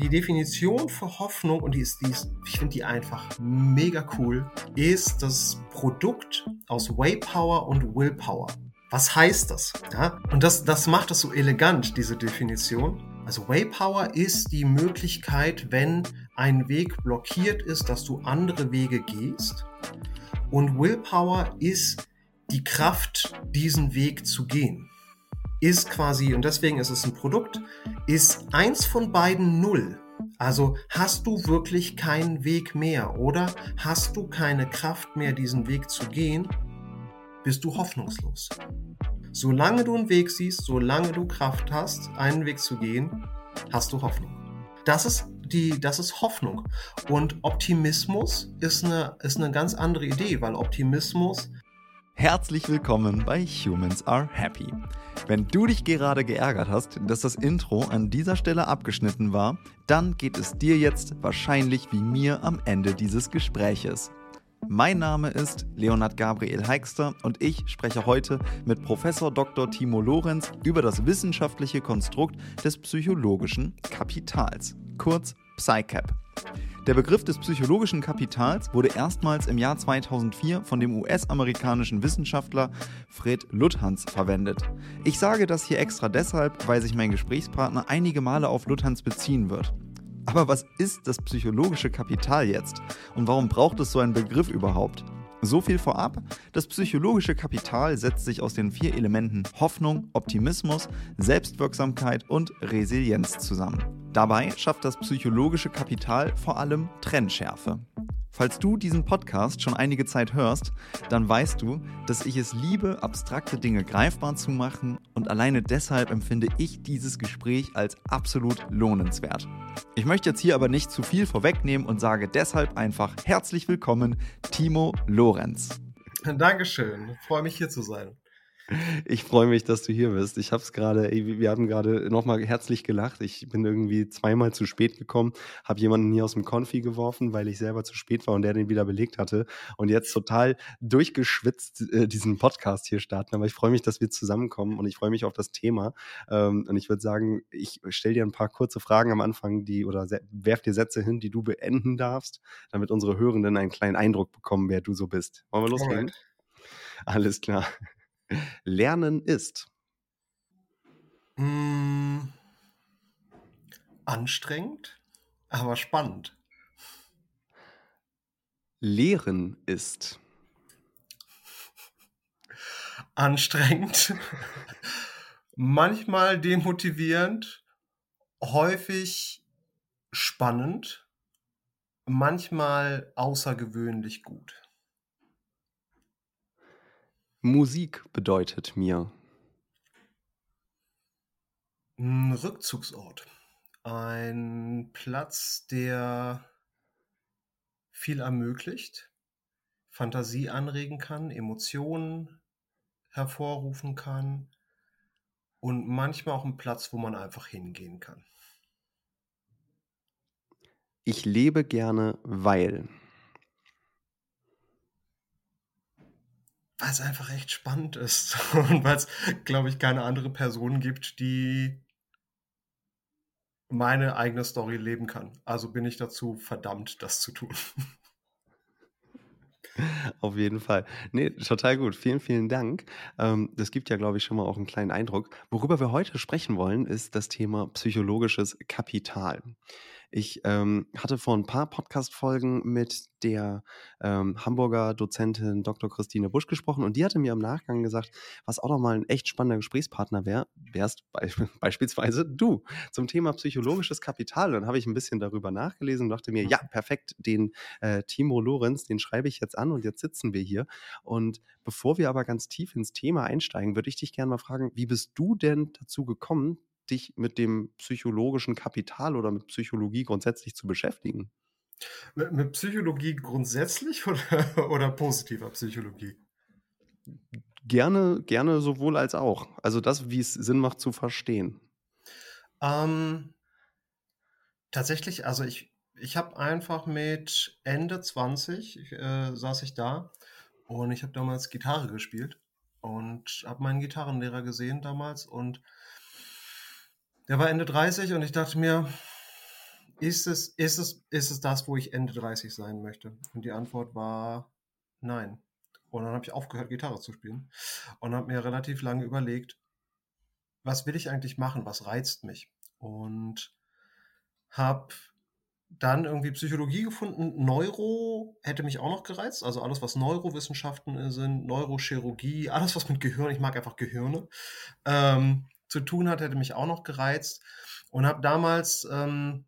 die Definition für Hoffnung, und die ist, die ist ich finde die einfach mega cool, ist das Produkt aus Waypower und Willpower. Was heißt das? Ja? Und das, das macht es so elegant, diese Definition. Also Waypower ist die Möglichkeit, wenn ein Weg blockiert ist, dass du andere Wege gehst. Und Willpower ist die Kraft, diesen Weg zu gehen ist quasi, und deswegen ist es ein Produkt, ist eins von beiden null. Also hast du wirklich keinen Weg mehr oder hast du keine Kraft mehr, diesen Weg zu gehen, bist du hoffnungslos. Solange du einen Weg siehst, solange du Kraft hast, einen Weg zu gehen, hast du Hoffnung. Das ist die, das ist Hoffnung. Und Optimismus ist eine, ist eine ganz andere Idee, weil Optimismus Herzlich willkommen bei Humans Are Happy. Wenn du dich gerade geärgert hast, dass das Intro an dieser Stelle abgeschnitten war, dann geht es dir jetzt wahrscheinlich wie mir am Ende dieses Gespräches. Mein Name ist Leonhard Gabriel Heikster und ich spreche heute mit Professor Dr. Timo Lorenz über das wissenschaftliche Konstrukt des psychologischen Kapitals, kurz PsyCap. Der Begriff des psychologischen Kapitals wurde erstmals im Jahr 2004 von dem US-amerikanischen Wissenschaftler Fred Luthans verwendet. Ich sage das hier extra deshalb, weil sich mein Gesprächspartner einige Male auf Luthans beziehen wird. Aber was ist das psychologische Kapital jetzt? Und warum braucht es so einen Begriff überhaupt? So viel vorab, das psychologische Kapital setzt sich aus den vier Elementen Hoffnung, Optimismus, Selbstwirksamkeit und Resilienz zusammen. Dabei schafft das psychologische Kapital vor allem Trennschärfe. Falls du diesen Podcast schon einige Zeit hörst, dann weißt du, dass ich es liebe, abstrakte Dinge greifbar zu machen und alleine deshalb empfinde ich dieses Gespräch als absolut lohnenswert. Ich möchte jetzt hier aber nicht zu viel vorwegnehmen und sage deshalb einfach herzlich willkommen, Timo Lorenz. Dankeschön, ich freue mich hier zu sein. Ich freue mich, dass du hier bist. Ich habe es gerade, wir haben gerade nochmal herzlich gelacht. Ich bin irgendwie zweimal zu spät gekommen, habe jemanden hier aus dem Konfi geworfen, weil ich selber zu spät war und der den wieder belegt hatte. Und jetzt total durchgeschwitzt äh, diesen Podcast hier starten. Aber ich freue mich, dass wir zusammenkommen und ich freue mich auf das Thema. Ähm, und ich würde sagen, ich stelle dir ein paar kurze Fragen am Anfang, die oder werf dir Sätze hin, die du beenden darfst, damit unsere Hörenden einen kleinen Eindruck bekommen, wer du so bist. Wollen wir loslegen? Alright. Alles klar. Lernen ist? Mm, anstrengend, aber spannend. Lehren ist? Anstrengend, manchmal demotivierend, häufig spannend, manchmal außergewöhnlich gut. Musik bedeutet mir? Ein Rückzugsort. Ein Platz, der viel ermöglicht, Fantasie anregen kann, Emotionen hervorrufen kann und manchmal auch ein Platz, wo man einfach hingehen kann. Ich lebe gerne, weil. Weil es einfach echt spannend ist und weil es, glaube ich, keine andere Person gibt, die meine eigene Story leben kann. Also bin ich dazu verdammt, das zu tun. Auf jeden Fall. Nee, total gut. Vielen, vielen Dank. Ähm, das gibt ja, glaube ich, schon mal auch einen kleinen Eindruck. Worüber wir heute sprechen wollen, ist das Thema psychologisches Kapital. Ich ähm, hatte vor ein paar Podcast-Folgen mit der ähm, Hamburger Dozentin Dr. Christine Busch gesprochen und die hatte mir im Nachgang gesagt, was auch nochmal ein echt spannender Gesprächspartner wäre, wärst be beispielsweise du zum Thema psychologisches Kapital. Dann habe ich ein bisschen darüber nachgelesen und dachte mir, ja, perfekt, den äh, Timo Lorenz, den schreibe ich jetzt an und jetzt sitzen wir hier. Und bevor wir aber ganz tief ins Thema einsteigen, würde ich dich gerne mal fragen, wie bist du denn dazu gekommen, dich mit dem psychologischen Kapital oder mit Psychologie grundsätzlich zu beschäftigen? Mit, mit Psychologie grundsätzlich oder, oder positiver Psychologie? Gerne, gerne sowohl als auch. Also das, wie es Sinn macht zu verstehen. Ähm, tatsächlich, also ich, ich habe einfach mit Ende 20 äh, saß ich da und ich habe damals Gitarre gespielt und habe meinen Gitarrenlehrer gesehen damals und der war Ende 30 und ich dachte mir, ist es, ist es, ist es das, wo ich Ende 30 sein möchte? Und die Antwort war nein. Und dann habe ich aufgehört, Gitarre zu spielen und habe mir relativ lange überlegt, was will ich eigentlich machen? Was reizt mich? Und habe dann irgendwie Psychologie gefunden. Neuro hätte mich auch noch gereizt. Also alles, was Neurowissenschaften sind, Neurochirurgie, alles, was mit Gehirn, ich mag einfach Gehirne, ähm, zu tun hat, hätte mich auch noch gereizt. Und habe damals ähm,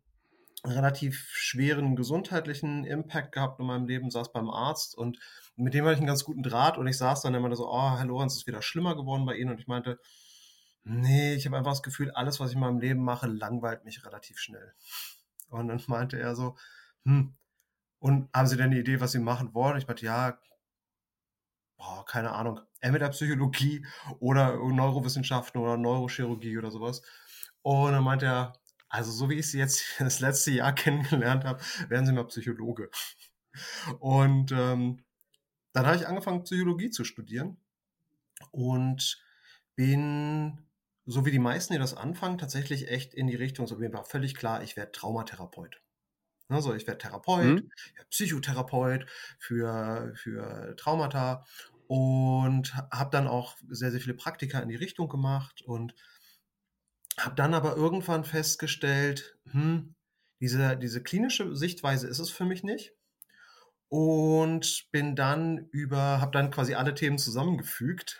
relativ schweren gesundheitlichen Impact gehabt in meinem Leben, saß beim Arzt und mit dem hatte ich einen ganz guten Draht und ich saß dann immer so, oh, Herr Lorenz, ist wieder schlimmer geworden bei Ihnen und ich meinte, nee, ich habe einfach das Gefühl, alles, was ich in meinem Leben mache, langweilt mich relativ schnell. Und dann meinte er so, hm, und haben Sie denn eine Idee, was Sie machen wollen? Ich meinte, ja, boah, keine Ahnung, entweder Psychologie oder Neurowissenschaften oder Neurochirurgie oder sowas. Und dann meinte er, also so wie ich sie jetzt das letzte Jahr kennengelernt habe, werden sie mal Psychologe. Und ähm, dann habe ich angefangen, Psychologie zu studieren und bin, so wie die meisten, die das anfangen, tatsächlich echt in die Richtung, so mir war völlig klar, ich werde Traumatherapeut. Also ich werde Therapeut, mhm. Psychotherapeut für, für Traumata und habe dann auch sehr, sehr viele Praktika in die Richtung gemacht und habe dann aber irgendwann festgestellt, hm, diese, diese klinische Sichtweise ist es für mich nicht. Und bin dann über, habe dann quasi alle Themen zusammengefügt.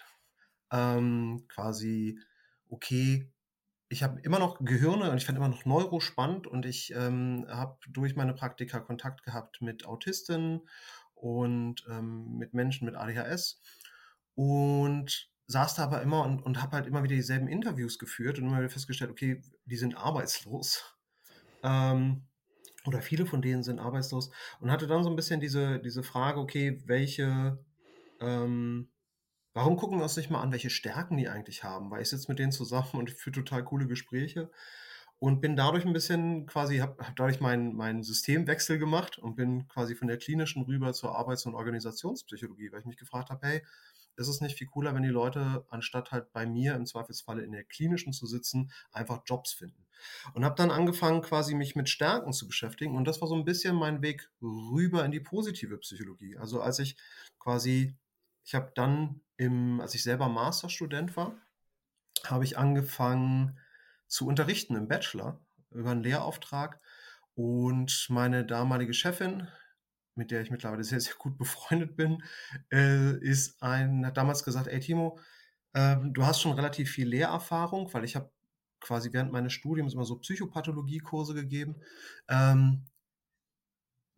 Ähm, quasi, okay, ich habe immer noch Gehirne und ich fand immer noch Neuro spannend und ich ähm, habe durch meine Praktika Kontakt gehabt mit Autisten und ähm, mit Menschen mit ADHS und saß da aber immer und, und habe halt immer wieder dieselben Interviews geführt und immer wieder festgestellt, okay, die sind arbeitslos. Ähm, oder viele von denen sind arbeitslos und hatte dann so ein bisschen diese, diese Frage, okay, welche, ähm, warum gucken wir uns nicht mal an, welche Stärken die eigentlich haben? Weil ich sitze mit denen zusammen und führe total coole Gespräche und bin dadurch ein bisschen quasi, habe hab dadurch meinen mein Systemwechsel gemacht und bin quasi von der klinischen rüber zur Arbeits- und Organisationspsychologie, weil ich mich gefragt habe, hey, ist es nicht viel cooler, wenn die Leute, anstatt halt bei mir im Zweifelsfalle in der klinischen zu sitzen, einfach Jobs finden. Und habe dann angefangen, quasi mich mit Stärken zu beschäftigen. Und das war so ein bisschen mein Weg rüber in die positive Psychologie. Also als ich quasi, ich habe dann im, als ich selber Masterstudent war, habe ich angefangen zu unterrichten im Bachelor über einen Lehrauftrag. Und meine damalige Chefin, mit der ich mittlerweile sehr, sehr gut befreundet bin, äh, ist ein, hat damals gesagt, ey Timo, äh, du hast schon relativ viel Lehrerfahrung, weil ich habe quasi während meines Studiums immer so Psychopathologie-Kurse gegeben. Ähm,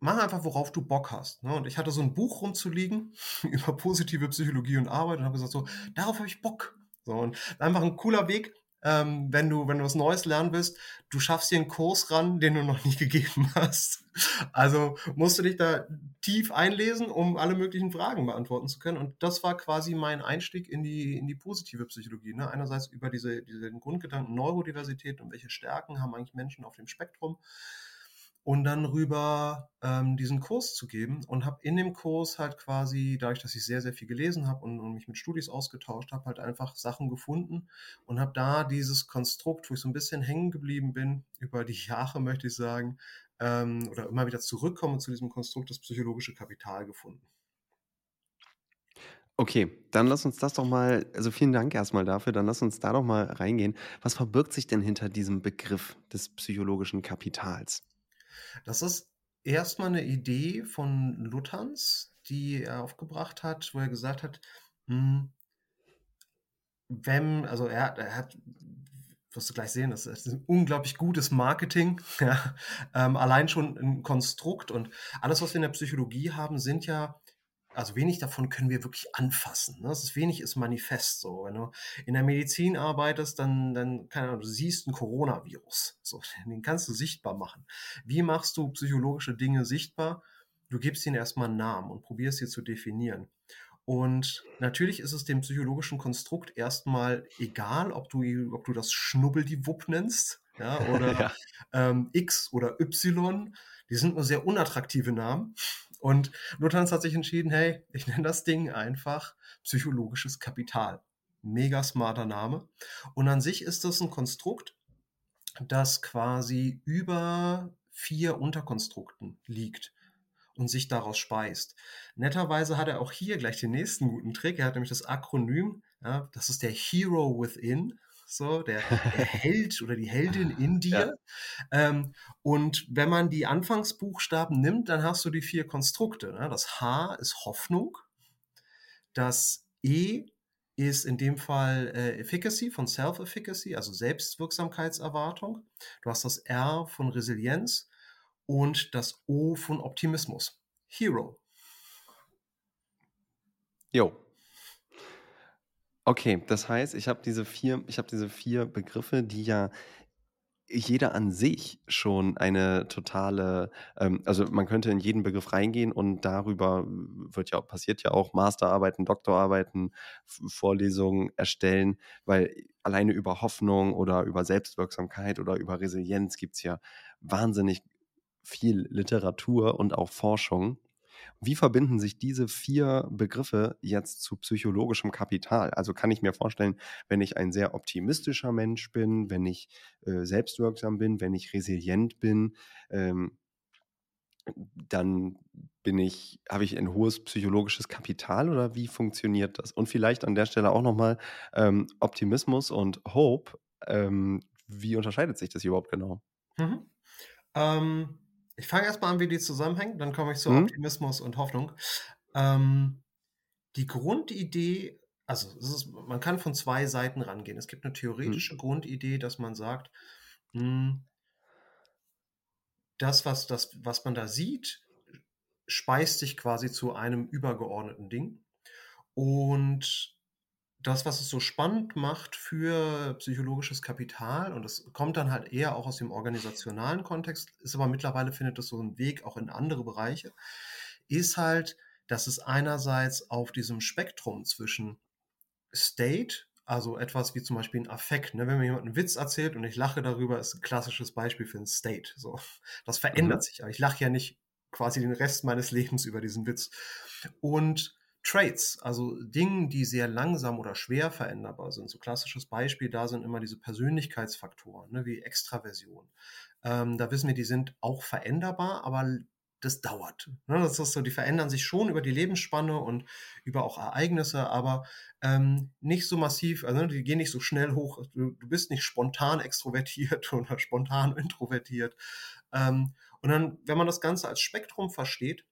mach einfach, worauf du Bock hast. Ne? Und ich hatte so ein Buch rumzuliegen über positive Psychologie und Arbeit und habe gesagt, so, darauf habe ich Bock. So, und einfach ein cooler Weg, ähm, wenn du, wenn du was Neues lernen willst, du schaffst dir einen Kurs ran, den du noch nicht gegeben hast. Also musst du dich da tief einlesen, um alle möglichen Fragen beantworten zu können. Und das war quasi mein Einstieg in die, in die positive Psychologie. Ne? Einerseits über diese, diese Grundgedanken Neurodiversität und welche Stärken haben eigentlich Menschen auf dem Spektrum und dann rüber ähm, diesen Kurs zu geben und habe in dem Kurs halt quasi, dadurch, dass ich sehr, sehr viel gelesen habe und, und, mich mit Studis ausgetauscht habe, halt einfach Sachen gefunden und habe da dieses Konstrukt, wo ich so ein bisschen hängen geblieben bin, über die Jahre möchte ich sagen, ähm, oder immer wieder zurückkomme zu diesem Konstrukt, das psychologische Kapital gefunden. Okay, dann lass uns das doch mal, also vielen Dank erstmal dafür, dann lass uns da doch mal reingehen. Was verbirgt sich denn hinter diesem Begriff des psychologischen Kapitals? Das ist erstmal eine Idee von Luthans, die er aufgebracht hat, wo er gesagt hat, hm, wenn, also er, er hat, wirst du gleich sehen, das ist ein unglaublich gutes Marketing, ja, ähm, allein schon ein Konstrukt und alles, was wir in der Psychologie haben, sind ja also wenig davon können wir wirklich anfassen. Ne? Das ist wenig ist manifest so. Wenn du in der Medizin arbeitest, dann, dann keine Ahnung, du siehst ein Coronavirus. So, den kannst du sichtbar machen. Wie machst du psychologische Dinge sichtbar? Du gibst ihnen erstmal einen Namen und probierst sie zu definieren. Und natürlich ist es dem psychologischen Konstrukt erstmal egal, ob du, ob du das Schnubbeldiwupp nennst, ja, oder ja. Ähm, X oder Y. Die sind nur sehr unattraktive Namen. Und Luthans hat sich entschieden, hey, ich nenne das Ding einfach psychologisches Kapital. Mega smarter Name. Und an sich ist das ein Konstrukt, das quasi über vier Unterkonstrukten liegt und sich daraus speist. Netterweise hat er auch hier gleich den nächsten guten Trick. Er hat nämlich das Akronym, ja, das ist der Hero Within, so der, der Held oder die Heldin in dir. Ja. Ähm, und wenn man die Anfangsbuchstaben nimmt, dann hast du die vier Konstrukte. Ne? Das H ist Hoffnung, das E ist in dem Fall äh, Efficacy von Self-Efficacy, also Selbstwirksamkeitserwartung. Du hast das R von Resilienz und das O von Optimismus. Hero. Jo. Okay, das heißt, ich habe diese vier, ich habe diese vier Begriffe, die ja jeder an sich schon eine totale, ähm, also man könnte in jeden Begriff reingehen und darüber wird ja passiert ja auch Masterarbeiten, Doktorarbeiten, Vorlesungen erstellen, weil alleine über Hoffnung oder über Selbstwirksamkeit oder über Resilienz gibt es ja wahnsinnig viel Literatur und auch Forschung. Wie verbinden sich diese vier Begriffe jetzt zu psychologischem Kapital? Also kann ich mir vorstellen, wenn ich ein sehr optimistischer Mensch bin, wenn ich äh, selbstwirksam bin, wenn ich resilient bin, ähm, dann bin ich, habe ich ein hohes psychologisches Kapital oder wie funktioniert das? Und vielleicht an der Stelle auch nochmal ähm, Optimismus und Hope. Ähm, wie unterscheidet sich das überhaupt genau? Mhm. Ähm, ich fange erstmal an, wie die zusammenhängen, dann komme ich zu mhm. Optimismus und Hoffnung. Ähm, die Grundidee, also ist, man kann von zwei Seiten rangehen. Es gibt eine theoretische mhm. Grundidee, dass man sagt, mh, hm, das, was, das, was man da sieht, speist sich quasi zu einem übergeordneten Ding. Und das, was es so spannend macht für psychologisches Kapital, und das kommt dann halt eher auch aus dem organisationalen Kontext, ist aber mittlerweile findet es so einen Weg auch in andere Bereiche, ist halt, dass es einerseits auf diesem Spektrum zwischen State, also etwas wie zum Beispiel ein Affekt, ne? wenn mir jemand einen Witz erzählt und ich lache darüber, ist ein klassisches Beispiel für ein State. So, das verändert mhm. sich. Aber ich lache ja nicht quasi den Rest meines Lebens über diesen Witz. Und Traits, also Dinge, die sehr langsam oder schwer veränderbar sind. So klassisches Beispiel da sind immer diese Persönlichkeitsfaktoren, ne, wie Extraversion. Ähm, da wissen wir, die sind auch veränderbar, aber das dauert. Ne? Das ist so, die verändern sich schon über die Lebensspanne und über auch Ereignisse, aber ähm, nicht so massiv, also ne, die gehen nicht so schnell hoch. Du, du, bist nicht spontan extrovertiert oder spontan introvertiert. Ähm, und dann, wenn man das Ganze als Spektrum versteht,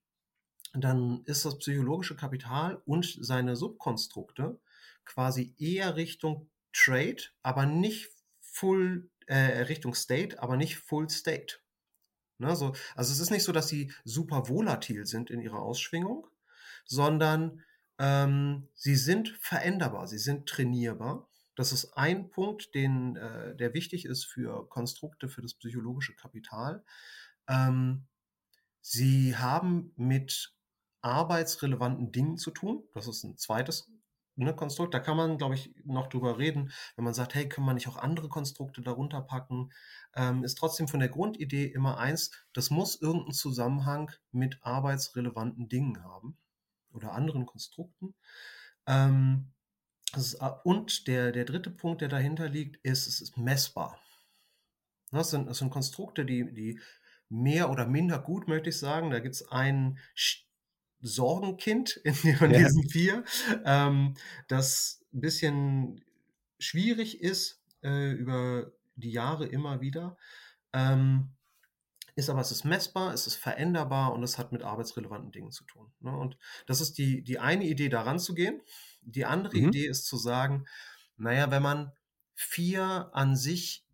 dann ist das psychologische Kapital und seine Subkonstrukte quasi eher Richtung Trade, aber nicht Full, äh, Richtung State, aber nicht Full State. Ne, so, also es ist nicht so, dass sie super volatil sind in ihrer Ausschwingung, sondern ähm, sie sind veränderbar, sie sind trainierbar. Das ist ein Punkt, den, äh, der wichtig ist für Konstrukte, für das psychologische Kapital. Ähm, sie haben mit arbeitsrelevanten Dingen zu tun. Das ist ein zweites ne, Konstrukt. Da kann man, glaube ich, noch drüber reden, wenn man sagt, hey, können wir nicht auch andere Konstrukte darunter packen? Ähm, ist trotzdem von der Grundidee immer eins, das muss irgendeinen Zusammenhang mit arbeitsrelevanten Dingen haben oder anderen Konstrukten. Ähm, ist, und der, der dritte Punkt, der dahinter liegt, ist, es ist messbar. Das sind, das sind Konstrukte, die, die mehr oder minder gut, möchte ich sagen. Da gibt es einen Sorgenkind in, in ja. diesen vier, ähm, das ein bisschen schwierig ist äh, über die Jahre immer wieder. Ähm, ist aber, es ist messbar, es ist veränderbar und es hat mit arbeitsrelevanten Dingen zu tun. Ne? Und das ist die, die eine Idee, daran zu gehen. Die andere mhm. Idee ist zu sagen, naja, wenn man vier an sich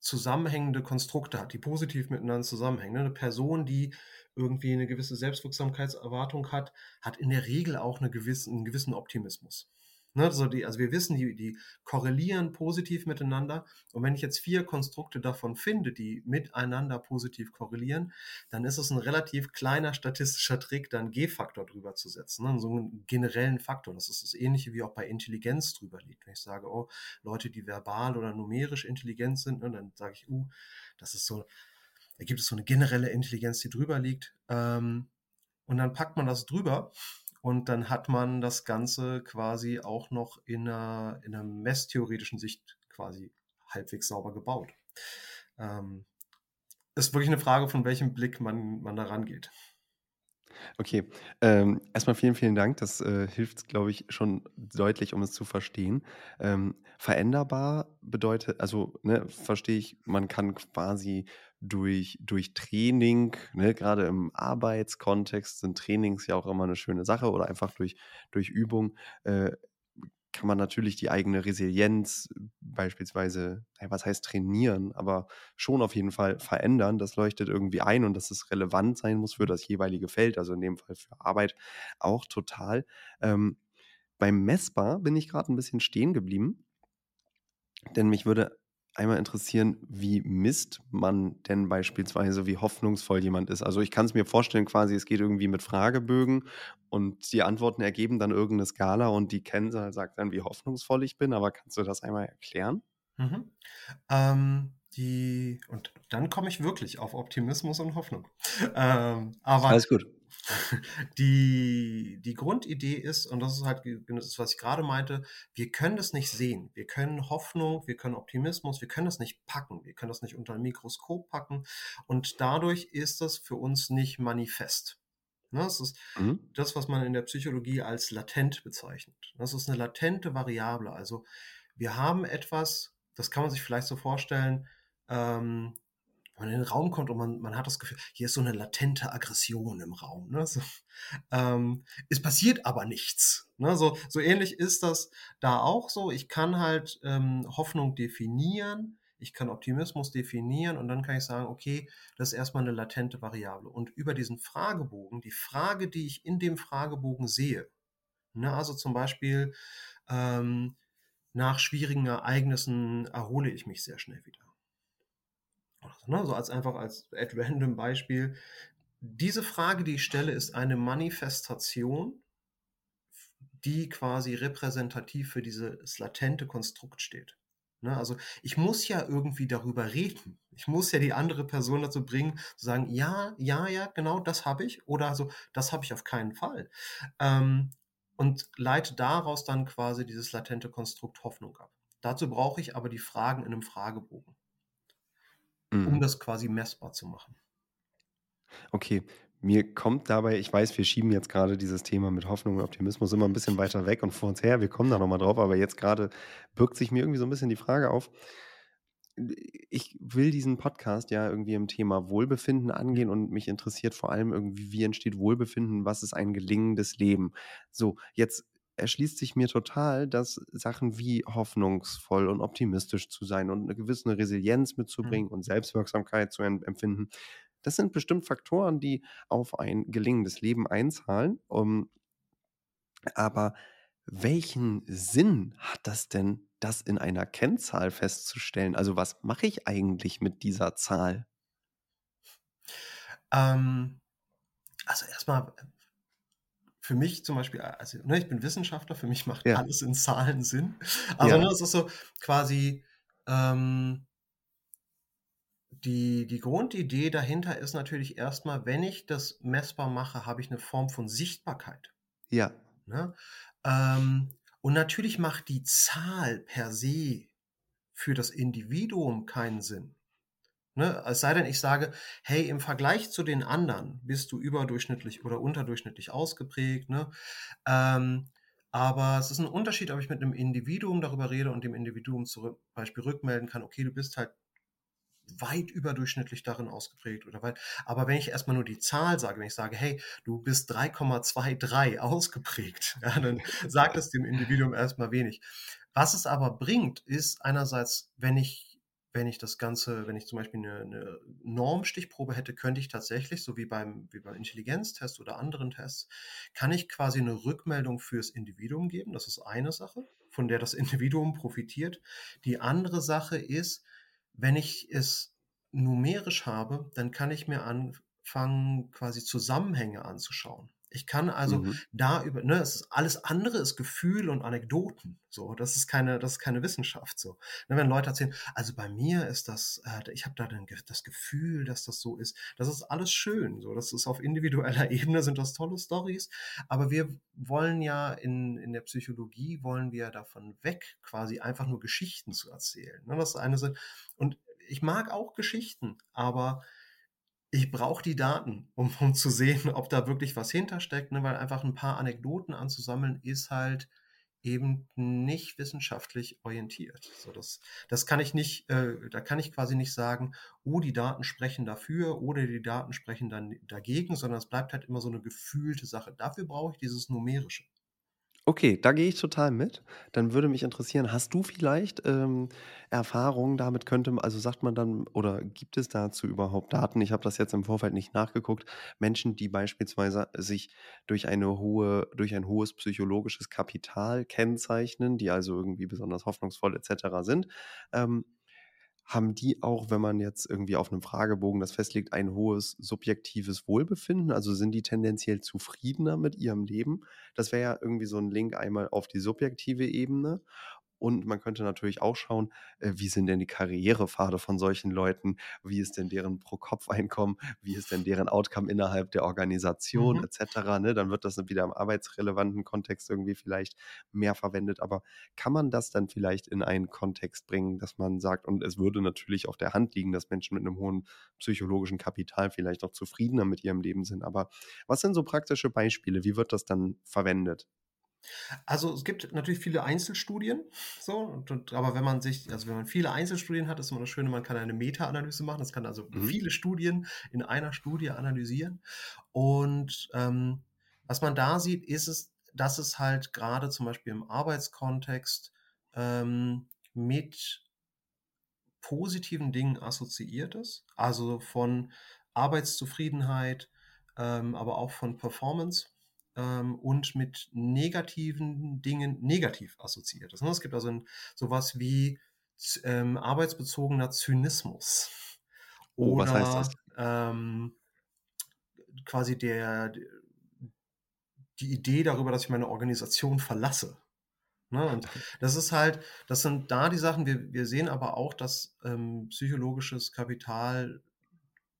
zusammenhängende Konstrukte hat, die positiv miteinander zusammenhängen. Ne? Eine Person, die irgendwie eine gewisse Selbstwirksamkeitserwartung hat, hat in der Regel auch eine gewisse, einen gewissen Optimismus. Ne, also, die, also wir wissen, die, die korrelieren positiv miteinander. Und wenn ich jetzt vier Konstrukte davon finde, die miteinander positiv korrelieren, dann ist es ein relativ kleiner statistischer Trick, da einen G-Faktor drüber zu setzen. Ne, so einen generellen Faktor. Das ist das Ähnliche wie auch bei Intelligenz drüber liegt. Wenn ich sage, oh, Leute, die verbal oder numerisch intelligent sind, ne, dann sage ich, uh, das ist so da gibt es so eine generelle Intelligenz, die drüber liegt. Ähm, und dann packt man das drüber und dann hat man das Ganze quasi auch noch in einer, in einer messtheoretischen Sicht quasi halbwegs sauber gebaut. Ähm, ist wirklich eine Frage, von welchem Blick man, man da rangeht. Okay, ähm, erstmal vielen, vielen Dank. Das äh, hilft, glaube ich, schon deutlich, um es zu verstehen. Ähm, veränderbar bedeutet, also ne, verstehe ich, man kann quasi durch, durch Training, ne, gerade im Arbeitskontext sind Trainings ja auch immer eine schöne Sache oder einfach durch, durch Übung äh, kann man natürlich die eigene Resilienz beispielsweise, was heißt trainieren, aber schon auf jeden Fall verändern. Das leuchtet irgendwie ein und dass es relevant sein muss für das jeweilige Feld, also in dem Fall für Arbeit auch total. Ähm, beim Messbar bin ich gerade ein bisschen stehen geblieben, denn mich würde einmal interessieren, wie misst man denn beispielsweise, wie hoffnungsvoll jemand ist? Also ich kann es mir vorstellen, quasi, es geht irgendwie mit Fragebögen und die Antworten ergeben dann irgendeine Skala und die Kennzahl sagt dann, wie hoffnungsvoll ich bin. Aber kannst du das einmal erklären? Mhm. Ähm, die, und dann komme ich wirklich auf Optimismus und Hoffnung. Ähm, aber Alles gut. Die, die Grundidee ist, und das ist halt das, was ich gerade meinte, wir können das nicht sehen. Wir können Hoffnung, wir können Optimismus, wir können das nicht packen. Wir können das nicht unter ein Mikroskop packen. Und dadurch ist das für uns nicht manifest. Ne, das ist mhm. das, was man in der Psychologie als latent bezeichnet. Das ist eine latente Variable. Also wir haben etwas, das kann man sich vielleicht so vorstellen, ähm, wenn man in den Raum kommt und man, man hat das Gefühl, hier ist so eine latente Aggression im Raum. Ne? So, ähm, es passiert aber nichts. Ne? So, so ähnlich ist das da auch so. Ich kann halt ähm, Hoffnung definieren, ich kann Optimismus definieren und dann kann ich sagen, okay, das ist erstmal eine latente Variable. Und über diesen Fragebogen, die Frage, die ich in dem Fragebogen sehe, ne? also zum Beispiel ähm, nach schwierigen Ereignissen erhole ich mich sehr schnell wieder Ne? So als einfach als at random Beispiel. Diese Frage, die ich stelle, ist eine Manifestation, die quasi repräsentativ für dieses latente Konstrukt steht. Ne? Also ich muss ja irgendwie darüber reden. Ich muss ja die andere Person dazu bringen, zu sagen, ja, ja, ja, genau, das habe ich. Oder so, das habe ich auf keinen Fall. Ähm, und leite daraus dann quasi dieses latente Konstrukt Hoffnung ab. Dazu brauche ich aber die Fragen in einem Fragebogen mhm. um das quasi messbar zu machen. Okay, mir kommt dabei, ich weiß, wir schieben jetzt gerade dieses Thema mit Hoffnung und Optimismus immer ein bisschen weiter weg und vor uns her, wir kommen da nochmal drauf, aber jetzt gerade birgt sich mir irgendwie so ein bisschen die Frage auf, ich will diesen Podcast ja irgendwie im Thema Wohlbefinden angehen und mich interessiert vor allem irgendwie, wie entsteht Wohlbefinden, was ist ein gelingendes Leben. So, jetzt erschließt sich mir total, dass Sachen wie hoffnungsvoll und optimistisch zu sein und eine gewisse Resilienz mitzubringen mhm. und Selbstwirksamkeit zu empfinden, das sind bestimmt Faktoren, die auf ein gelingendes Leben einzahlen. Um, aber welchen Sinn hat das denn, das in einer Kennzahl festzustellen? Also was mache ich eigentlich mit dieser Zahl? Ähm, also erstmal für mich zum Beispiel, also ne, ich bin Wissenschaftler, für mich macht ja. alles in Zahlen Sinn. Also ja. ne, es ist so quasi ähm, die, die Grundidee dahinter ist natürlich erstmal, wenn ich das messbar mache, habe ich eine Form von Sichtbarkeit. Ja. Ne? Ähm, und natürlich macht die Zahl per se für das Individuum keinen Sinn. Ne? Es sei denn, ich sage, hey, im Vergleich zu den anderen bist du überdurchschnittlich oder unterdurchschnittlich ausgeprägt. Ne? Ähm, aber es ist ein Unterschied, ob ich mit einem Individuum darüber rede und dem Individuum zum Beispiel rückmelden kann, okay, du bist halt weit überdurchschnittlich darin ausgeprägt oder weit. Aber wenn ich erstmal nur die Zahl sage, wenn ich sage, hey, du bist 3,23 ausgeprägt, ja, dann sagt es dem Individuum erstmal wenig. Was es aber bringt, ist einerseits, wenn ich wenn ich das Ganze, wenn ich zum Beispiel eine, eine Normstichprobe hätte, könnte ich tatsächlich, so wie beim, wie beim Intelligenztest oder anderen Tests, kann ich quasi eine Rückmeldung fürs Individuum geben. Das ist eine Sache, von der das Individuum profitiert. Die andere Sache ist, wenn ich es numerisch habe, dann kann ich mir anfangen, quasi Zusammenhänge anzuschauen. Ich kann also mhm. da über, ne, es ist, alles andere ist Gefühl und Anekdoten. So, das ist keine, das ist keine Wissenschaft. So, ne, wenn Leute erzählen, also bei mir ist das, äh, ich habe da dann das Gefühl, dass das so ist. Das ist alles schön. So, das ist auf individueller Ebene sind das tolle Stories. Aber wir wollen ja in, in der Psychologie wollen wir davon weg, quasi einfach nur Geschichten zu erzählen. Ne, das ist eine Sinn. Und ich mag auch Geschichten, aber ich brauche die Daten, um, um zu sehen, ob da wirklich was hintersteckt, ne? weil einfach ein paar Anekdoten anzusammeln ist halt eben nicht wissenschaftlich orientiert. So, das, das kann ich nicht, äh, da kann ich quasi nicht sagen, oh, die Daten sprechen dafür oder die Daten sprechen dann dagegen, sondern es bleibt halt immer so eine gefühlte Sache. Dafür brauche ich dieses Numerische. Okay, da gehe ich total mit. Dann würde mich interessieren, hast du vielleicht ähm, Erfahrungen damit könnte, also sagt man dann oder gibt es dazu überhaupt Daten? Ich habe das jetzt im Vorfeld nicht nachgeguckt. Menschen, die beispielsweise sich durch eine hohe, durch ein hohes psychologisches Kapital kennzeichnen, die also irgendwie besonders hoffnungsvoll etc. sind, ähm, haben die auch, wenn man jetzt irgendwie auf einem Fragebogen das festlegt, ein hohes subjektives Wohlbefinden? Also sind die tendenziell zufriedener mit ihrem Leben? Das wäre ja irgendwie so ein Link einmal auf die subjektive Ebene. Und man könnte natürlich auch schauen, äh, wie sind denn die Karrierepfade von solchen Leuten? Wie ist denn deren Pro-Kopf-Einkommen? Wie ist denn deren Outcome innerhalb der Organisation Mhm. etc.? Ne? Dann wird das wieder im arbeitsrelevanten Kontext irgendwie vielleicht mehr verwendet. Aber kann man das dann vielleicht in einen Kontext bringen, dass man sagt, und es würde natürlich auf der Hand liegen, dass Menschen mit einem hohen psychologischen Kapital vielleicht auch zufriedener mit ihrem Leben sind. Aber was sind so praktische Beispiele? Wie wird das dann verwendet? Also es gibt natürlich viele Einzelstudien, so, und, und, aber wenn man sich, also wenn man viele Einzelstudien hat, ist immer das Schöne, man kann eine Meta-Analyse machen. Das kann also Mhm. viele Studien in einer Studie analysieren. Und ähm, was man da sieht, ist es, dass es halt gerade zum Beispiel im Arbeitskontext ähm, mit positiven Dingen assoziiert ist. Also von Arbeitszufriedenheit, ähm, aber auch von Performance ähm, und mit negativen Dingen negativ assoziiert ist. Ne? Es gibt also ein, sowas wie ähm, arbeitsbezogener Zynismus Oh, was heißt das? oder ähm, quasi der, die Idee darüber, dass ich meine Organisation verlasse. Ne? Und das ist halt, das sind da die Sachen, wir, wir sehen aber auch, dass ähm, psychologisches Kapital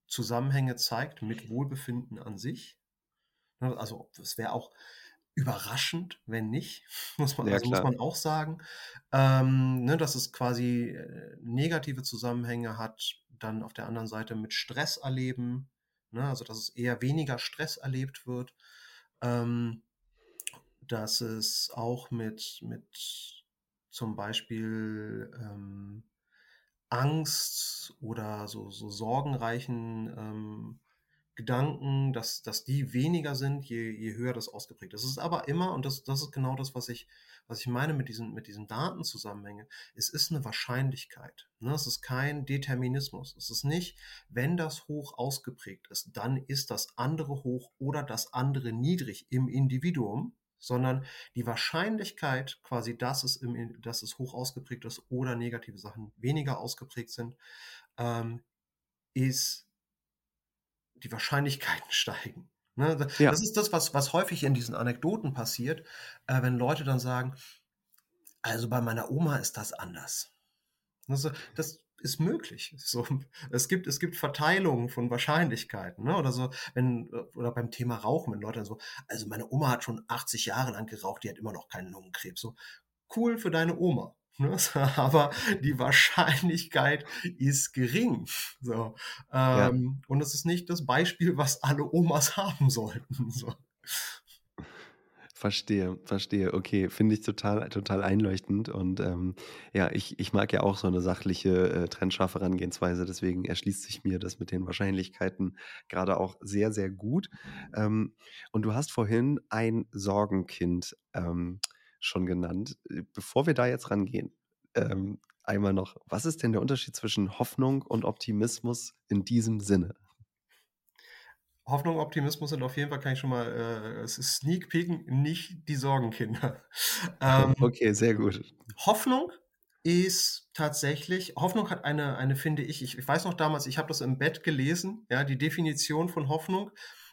Zusammenhänge zeigt mit Wohlbefinden an sich. Ne, Also es wäre auch überraschend, wenn nicht, muss man, Ja, also muss man auch sagen, ähm, ne, dass es quasi äh, negative Zusammenhänge hat, dann auf der anderen Seite mit Stress erleben, ne, also dass es eher weniger Stress erlebt wird, ähm, dass es auch mit, mit zum Beispiel ähm, Angst oder so, so sorgenreichen ähm, Gedanken, dass, dass die weniger sind, je, je höher das ausgeprägt ist. Es ist aber immer, und das, das ist genau das, was ich, was ich meine mit diesen, mit diesen Datenzusammenhängen, es ist eine Wahrscheinlichkeit. Ne? Es ist kein Determinismus. Es ist nicht, wenn das hoch ausgeprägt ist, dann ist das andere hoch oder das andere niedrig im Individuum, sondern die Wahrscheinlichkeit quasi, dass es, im, dass es hoch ausgeprägt ist oder negative Sachen weniger ausgeprägt sind, ähm, ist die Wahrscheinlichkeiten steigen. Ne? Das Ja. ist das, was, was häufig in diesen Anekdoten passiert, äh, wenn Leute dann sagen, also bei meiner Oma ist das anders. Also, das ist möglich. So, es, gibt, es gibt Verteilungen von Wahrscheinlichkeiten. Ne? Oder so, wenn, oder beim Thema Rauchen, wenn Leute dann so, also meine Oma hat schon 80 Jahre lang geraucht, die hat immer noch keinen Lungenkrebs. So, cool für deine Oma. Ne? Aber die Wahrscheinlichkeit ist gering. So, Ja. ähm, und es ist nicht das Beispiel, was alle Omas haben sollten. So. Verstehe, verstehe. Okay, finde ich total, total einleuchtend. Und ähm, ja, ich, ich mag ja auch so eine sachliche, äh, trennscharfe Herangehensweise. Deswegen erschließt sich mir das mit den Wahrscheinlichkeiten gerade auch sehr, sehr gut. Ähm, und du hast vorhin ein Sorgenkind ähm, schon genannt. Äh, Bevor wir da jetzt rangehen, ähm, einmal noch, was ist denn der Unterschied zwischen Hoffnung und Optimismus in diesem Sinne? Hoffnung, Optimismus sind auf jeden Fall, kann ich schon mal, äh, Sneak Peeken, nicht die Sorgenkinder. Ähm, Okay, sehr gut. Hoffnung ist tatsächlich, Hoffnung hat eine, eine finde ich, ich, ich weiß noch damals, ich habe das im Bett gelesen, ja, die Definition von Hoffnung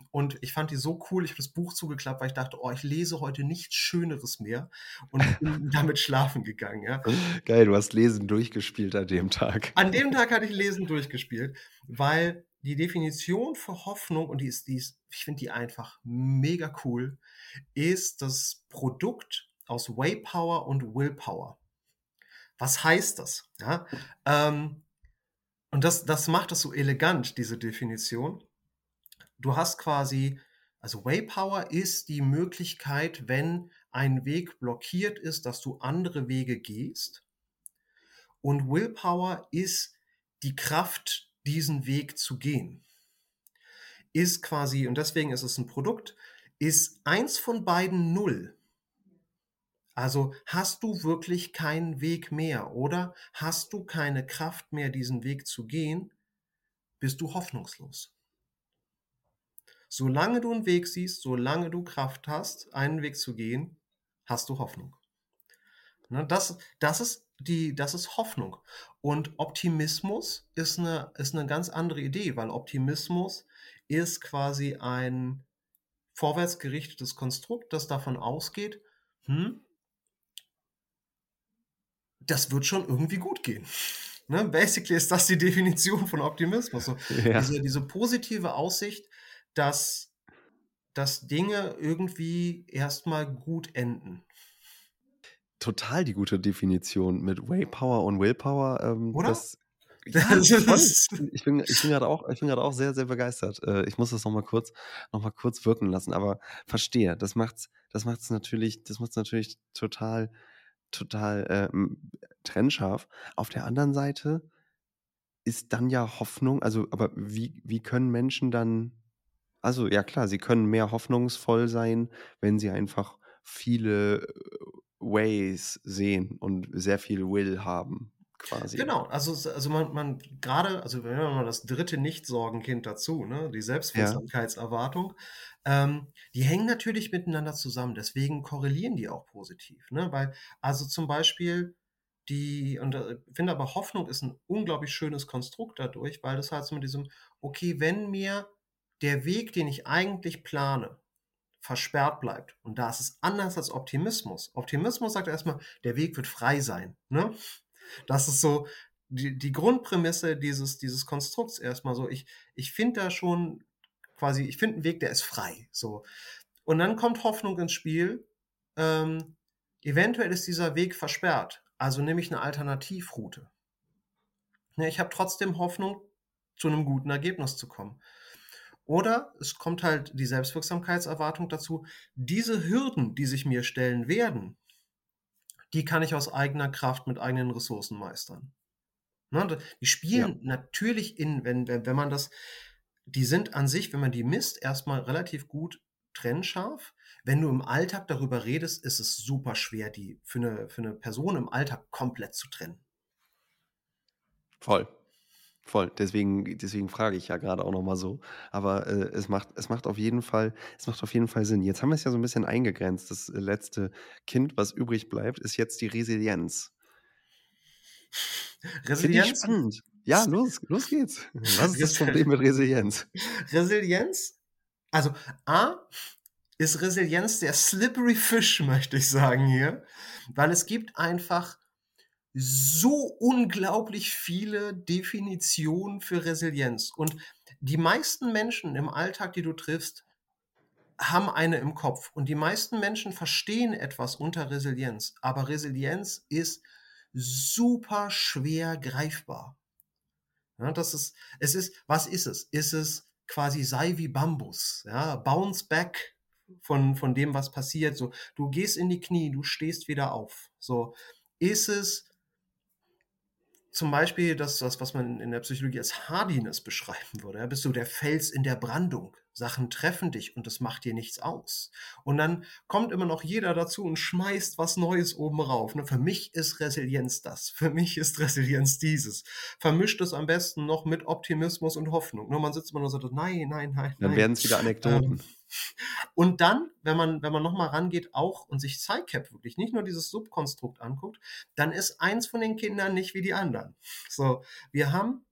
und ich fand die so cool, ich habe das Buch zugeklappt, weil ich dachte, oh, ich lese heute nichts Schöneres mehr und bin damit schlafen gegangen, ja. Geil, du hast Lesen durchgespielt an dem Tag. An dem Tag hatte ich Lesen durchgespielt, weil die Definition für Hoffnung, und die ist, die ist ich finde die einfach mega cool, ist das Produkt aus Waypower und Willpower. Was heißt das? Ja, ähm, und das, das macht es so elegant, diese Definition. du hast quasi, also Waypower ist die Möglichkeit, wenn ein Weg blockiert ist, dass du andere Wege gehst. Und Willpower ist die Kraft, diesen Weg zu gehen. Ist quasi, und deswegen ist es ein Produkt, ist eins von beiden null. Also hast du wirklich keinen Weg mehr oder hast du keine Kraft mehr, diesen Weg zu gehen, bist du hoffnungslos. Solange du einen Weg siehst, solange du Kraft hast, einen Weg zu gehen, hast du Hoffnung. Ne, das, das, ist die, das ist Hoffnung. Und Optimismus ist eine, ist eine ganz andere Idee, weil Optimismus ist quasi ein vorwärtsgerichtetes Konstrukt, das davon ausgeht, hm, das wird schon irgendwie gut gehen. Ne? Basically ist das die Definition von Optimismus. So, ja. diese, diese positive Aussicht, dass, dass Dinge irgendwie erstmal gut enden. Total die gute Definition mit Waypower und Willpower. Ähm, Oder? Das, ja, ich bin, ich bin gerade auch, ich bin gerade auch sehr, sehr begeistert. Äh, ich muss das nochmal kurz, noch mal kurz wirken lassen, aber verstehe, das macht's, das macht's natürlich, das macht's natürlich total, total äh, trennscharf. Auf der anderen Seite ist dann ja Hoffnung, also, aber wie, wie können Menschen dann also, ja klar, sie können mehr hoffnungsvoll sein, wenn sie einfach viele äh, Ways sehen und sehr viel Will haben, quasi. Genau, also, also man, man gerade, also wenn man das dritte Nicht-Sorgenkind dazu, ne, die Selbstwirksamkeitserwartung, ja. Ähm, die hängen natürlich miteinander zusammen, deswegen korrelieren die auch positiv, ne, weil, also zum Beispiel, die, und ich äh, finde aber Hoffnung ist ein unglaublich schönes Konstrukt dadurch, weil das halt so mit diesem, okay, wenn mir der Weg, den ich eigentlich plane, versperrt bleibt. Und da ist es anders als Optimismus. Optimismus sagt erstmal, der Weg wird frei sein. Ne? Das ist so die, die Grundprämisse dieses, dieses Konstrukts erstmal so. Ich, ich finde da schon quasi, ich finde einen Weg, der ist frei. So. Und dann kommt Hoffnung ins Spiel. Ähm, eventuell ist dieser Weg versperrt. Also nehme ich eine Alternativroute. Ja, ich habe trotzdem Hoffnung, zu einem guten Ergebnis zu kommen. Oder es kommt halt die Selbstwirksamkeitserwartung dazu, diese Hürden, die sich mir stellen werden, die kann ich aus eigener Kraft mit eigenen Ressourcen meistern. Ne, die spielen ja. natürlich in, wenn, wenn, wenn man das, die sind an sich, wenn man die misst, erstmal relativ gut trennscharf. Wenn du im Alltag darüber redest, ist es super schwer, die für eine, für eine Person im Alltag komplett zu trennen. Voll. Voll, deswegen, deswegen frage ich ja gerade auch nochmal so. Aber äh, es, macht, es macht auf jeden Fall, es macht auf jeden Fall Sinn. Jetzt haben wir es ja so ein bisschen eingegrenzt. Das letzte Kind, was übrig bleibt, ist jetzt die Resilienz. Resilienz? spannend. Ja, los, los geht's. Was ist das Problem mit Resilienz? Resilienz? Also, A, ist Resilienz der slippery fish, möchte ich sagen hier, weil es gibt einfach so unglaublich viele Definitionen für Resilienz. Und die meisten Menschen im Alltag, die du triffst, haben eine im Kopf. Und die meisten Menschen verstehen etwas unter Resilienz. Aber Resilienz ist super schwer greifbar. Ja, das ist, es ist, was ist es? Ist es quasi sei wie Bambus, ja, bounce back von, von dem, was passiert. So, du gehst in die Knie, du stehst wieder auf. So, ist es zum Beispiel das, das, was man in der Psychologie als Hardiness beschreiben würde. Ja, bist du der Fels in der Brandung. Sachen treffen dich und es macht dir nichts aus. Und dann kommt immer noch jeder dazu und schmeißt was Neues oben rauf. Ne? Für mich ist Resilienz das. Für mich ist Resilienz dieses. Vermischt es am besten noch mit Optimismus und Hoffnung. Ne? Man sitzt immer nur so, nein, nein, nein. Dann werden es wieder Anekdoten. Ähm, und dann, wenn man, wenn man nochmal rangeht, auch und sich PsyCap wirklich nicht nur dieses Subkonstrukt anguckt, dann ist eins von den Kindern nicht wie die anderen. So, wir haben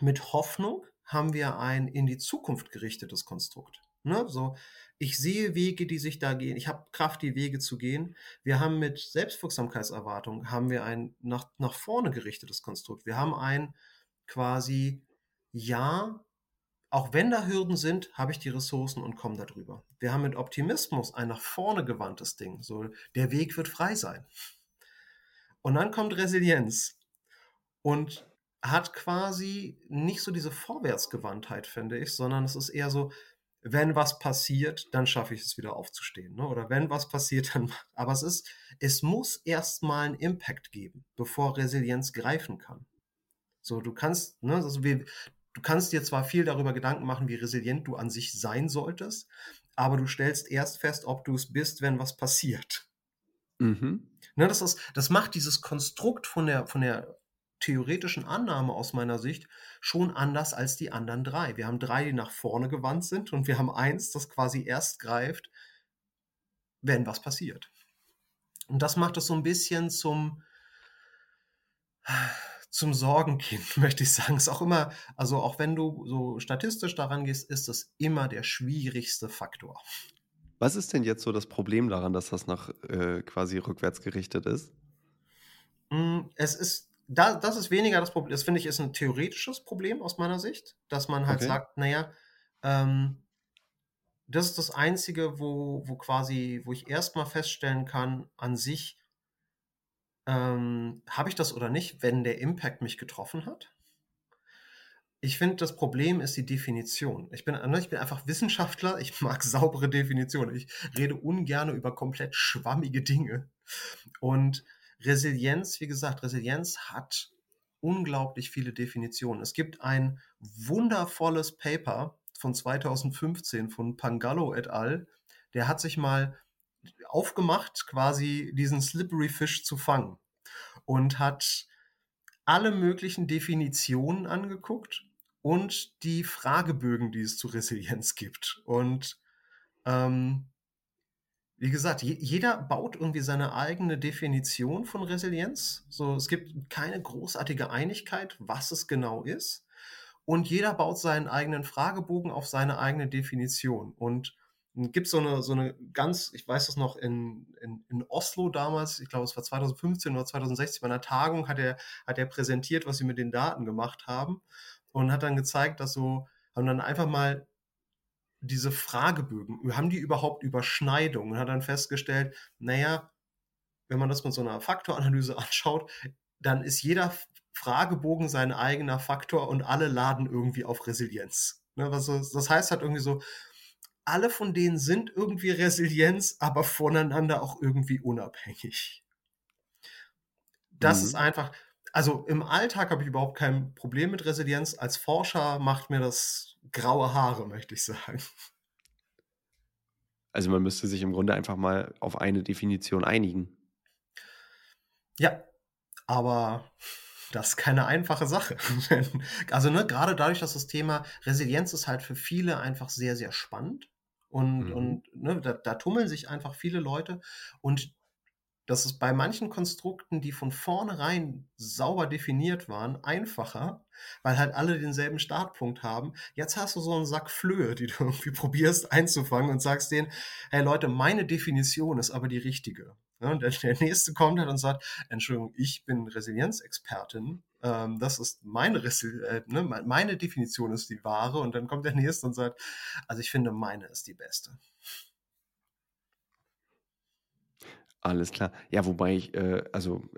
mit Hoffnung haben wir ein in die Zukunft gerichtetes Konstrukt. Ne? So, ich sehe Wege, die sich da gehen. Ich habe Kraft, die Wege zu gehen. Wir haben mit Selbstwirksamkeitserwartung haben wir ein nach, nach vorne gerichtetes Konstrukt. Wir haben ein quasi Ja, auch wenn da Hürden sind, habe ich die Ressourcen und komme darüber. Wir haben mit Optimismus ein nach vorne gewandtes Ding. So, der Weg wird frei sein. Und dann kommt Resilienz. Und hat quasi nicht so diese Vorwärtsgewandtheit, finde ich, sondern es ist eher so, wenn was passiert, dann schaffe ich es wieder aufzustehen. Ne? Oder wenn was passiert, dann. Aber es ist, es muss erstmal einen Impact geben, bevor Resilienz greifen kann. So, du kannst, ne, also wie, du kannst dir zwar viel darüber Gedanken machen, wie resilient du an sich sein solltest, aber du stellst erst fest, ob du es bist, wenn was passiert. Mhm. Ne, das, ist, das macht dieses Konstrukt von der, von der theoretischen Annahme aus meiner Sicht schon anders als die anderen drei. Wir haben drei, die nach vorne gewandt sind und wir haben eins, das quasi erst greift, wenn was passiert. Und das macht es so ein bisschen zum, zum Sorgenkind, möchte ich sagen. Ist auch immer, also auch wenn du so statistisch daran gehst, ist das immer der schwierigste Faktor. Was ist denn jetzt so das Problem daran, dass das nach äh, quasi rückwärts gerichtet ist? Hm, es ist da, das ist weniger das Problem. Das finde ich ist ein theoretisches Problem aus meiner Sicht, dass man halt okay. sagt, naja, ähm, das ist das Einzige, wo, wo quasi, wo ich erstmal feststellen kann, an sich, ähm, habe ich das oder nicht, wenn der Impact mich getroffen hat. Ich finde, das Problem ist die Definition. Ich bin, ne, ich bin einfach Wissenschaftler, ich mag saubere Definitionen. Ich rede ungern über komplett schwammige Dinge. Und Resilienz, wie gesagt, Resilienz hat unglaublich viele Definitionen. Es gibt ein wundervolles Paper von 2015 von Pangallo et al. Der hat sich mal aufgemacht, quasi diesen Slippery Fish zu fangen und hat alle möglichen Definitionen angeguckt und die Fragebögen, die es zu Resilienz gibt. Und ähm, wie gesagt, jeder baut irgendwie seine eigene Definition von Resilienz. So, es gibt keine großartige Einigkeit, was es genau ist. Und jeder baut seinen eigenen Fragebogen auf seine eigene Definition. Und gibt so eine, so eine ganz, ich weiß das noch, in, in, in Oslo damals, ich glaube, es war 2015 oder 2016, bei einer Tagung hat er, hat er präsentiert, was sie mit den Daten gemacht haben und hat dann gezeigt, dass so, haben dann einfach mal diese Fragebögen, haben die überhaupt Überschneidungen? Und hat dann festgestellt, naja, wenn man das mit so einer Faktoranalyse anschaut, dann ist jeder Fragebogen sein eigener Faktor und alle laden irgendwie auf Resilienz. Ne, was, das heißt halt irgendwie so, alle von denen sind irgendwie Resilienz, aber voneinander auch irgendwie unabhängig. Das mhm. ist einfach, also im Alltag habe ich überhaupt kein Problem mit Resilienz. Als Forscher macht mir das graue Haare, möchte ich sagen. Also man müsste sich im Grunde einfach mal auf eine Definition einigen. Ja, aber das ist keine einfache Sache. also ne, gerade dadurch, dass das Thema Resilienz ist halt für viele einfach sehr, sehr spannend. Und, mhm. und ne, da, da tummeln sich einfach viele Leute. Und das ist bei manchen Konstrukten, die von vornherein sauber definiert waren, einfacher, weil halt alle denselben Startpunkt haben. Jetzt hast du so einen Sack Flöhe, die du irgendwie probierst einzufangen und sagst denen, hey Leute, meine Definition ist aber die richtige. Und der, der nächste kommt halt und sagt, Entschuldigung, ich bin Resilienzexpertin. Ähm, das ist meine, Resil äh, ne, meine Definition ist die wahre. Und dann kommt der nächste und sagt, also ich finde, meine ist die beste. Alles klar. Ja, wobei ich, äh, also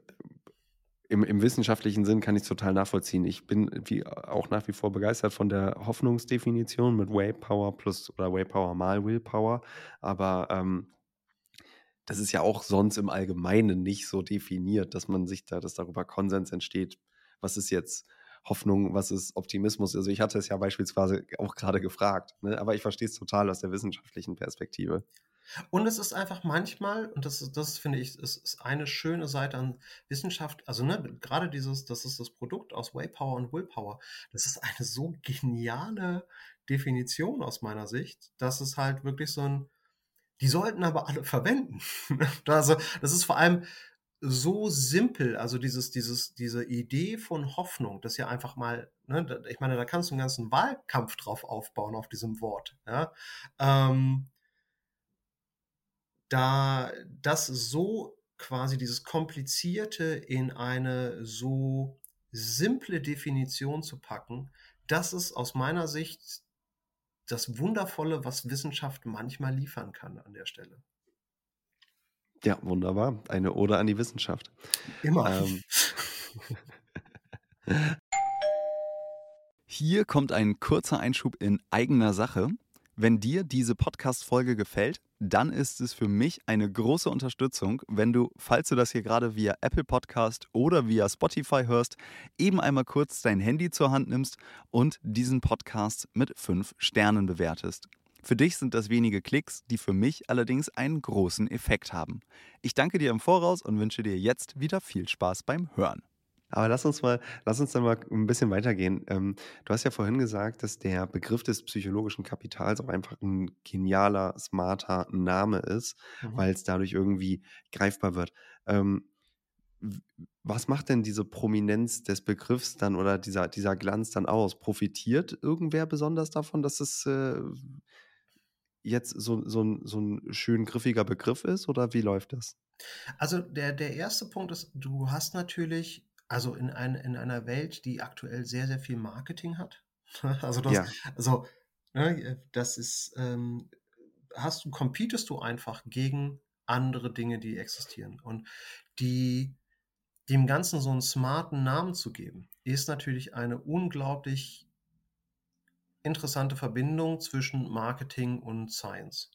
im, im wissenschaftlichen Sinn kann ich es total nachvollziehen. Ich bin wie, auch nach wie vor begeistert von der Hoffnungsdefinition mit Waypower plus oder Waypower mal Willpower. Aber ähm, das ist ja auch sonst im Allgemeinen nicht so definiert, dass man sich da, dass darüber Konsens entsteht, was ist jetzt Hoffnung, was ist Optimismus. Also ich hatte es ja beispielsweise auch gerade gefragt, ne? aber ich verstehe es total aus der wissenschaftlichen Perspektive. Und es ist einfach manchmal, und das das finde ich, ist, ist eine schöne Seite an Wissenschaft, also ne, gerade dieses, das ist das Produkt aus Waypower und Willpower, das ist eine so geniale Definition aus meiner Sicht, dass es halt wirklich so ein, die sollten aber alle verwenden. also, das ist vor allem so simpel, also dieses, dieses, diese Idee von Hoffnung, das ja einfach mal, ne, ich meine, da kannst du einen ganzen Wahlkampf drauf aufbauen, auf diesem Wort. Ja? Ähm, da das so quasi dieses Komplizierte in eine so simple Definition zu packen, das ist aus meiner Sicht das Wundervolle, was Wissenschaft manchmal liefern kann an der Stelle. Ja, wunderbar. Eine Ode an die Wissenschaft. Immer. Ähm. Hier kommt ein kurzer Einschub in eigener Sache. Wenn dir diese Podcast-Folge gefällt, dann ist es für mich eine große Unterstützung, wenn du, falls du das hier gerade via Apple Podcast oder via Spotify hörst, eben einmal kurz dein Handy zur Hand nimmst und diesen Podcast mit fünf Sternen bewertest. Für dich sind das wenige Klicks, die für mich allerdings einen großen Effekt haben. Ich danke dir im Voraus und wünsche dir jetzt wieder viel Spaß beim Hören. Aber lass uns mal, lass uns dann mal ein bisschen weitergehen. Ähm, du hast ja vorhin gesagt, dass der Begriff des psychologischen Kapitals auch einfach ein genialer, smarter Name ist, mhm. weil es dadurch irgendwie greifbar wird. Ähm, was macht denn diese Prominenz des Begriffs dann oder dieser, dieser Glanz dann aus? Profitiert irgendwer besonders davon, dass es äh, jetzt so, so, ein, so ein schön griffiger Begriff ist oder wie läuft das? Also der, der erste Punkt ist, du hast natürlich also in, ein, in einer Welt, die aktuell sehr, sehr viel Marketing hat. also das, ja. also, ne, das ist, ähm, hast du, competest du einfach gegen andere Dinge, die existieren. Und die, dem Ganzen so einen smarten Namen zu geben, ist natürlich eine unglaublich interessante Verbindung zwischen Marketing und Science.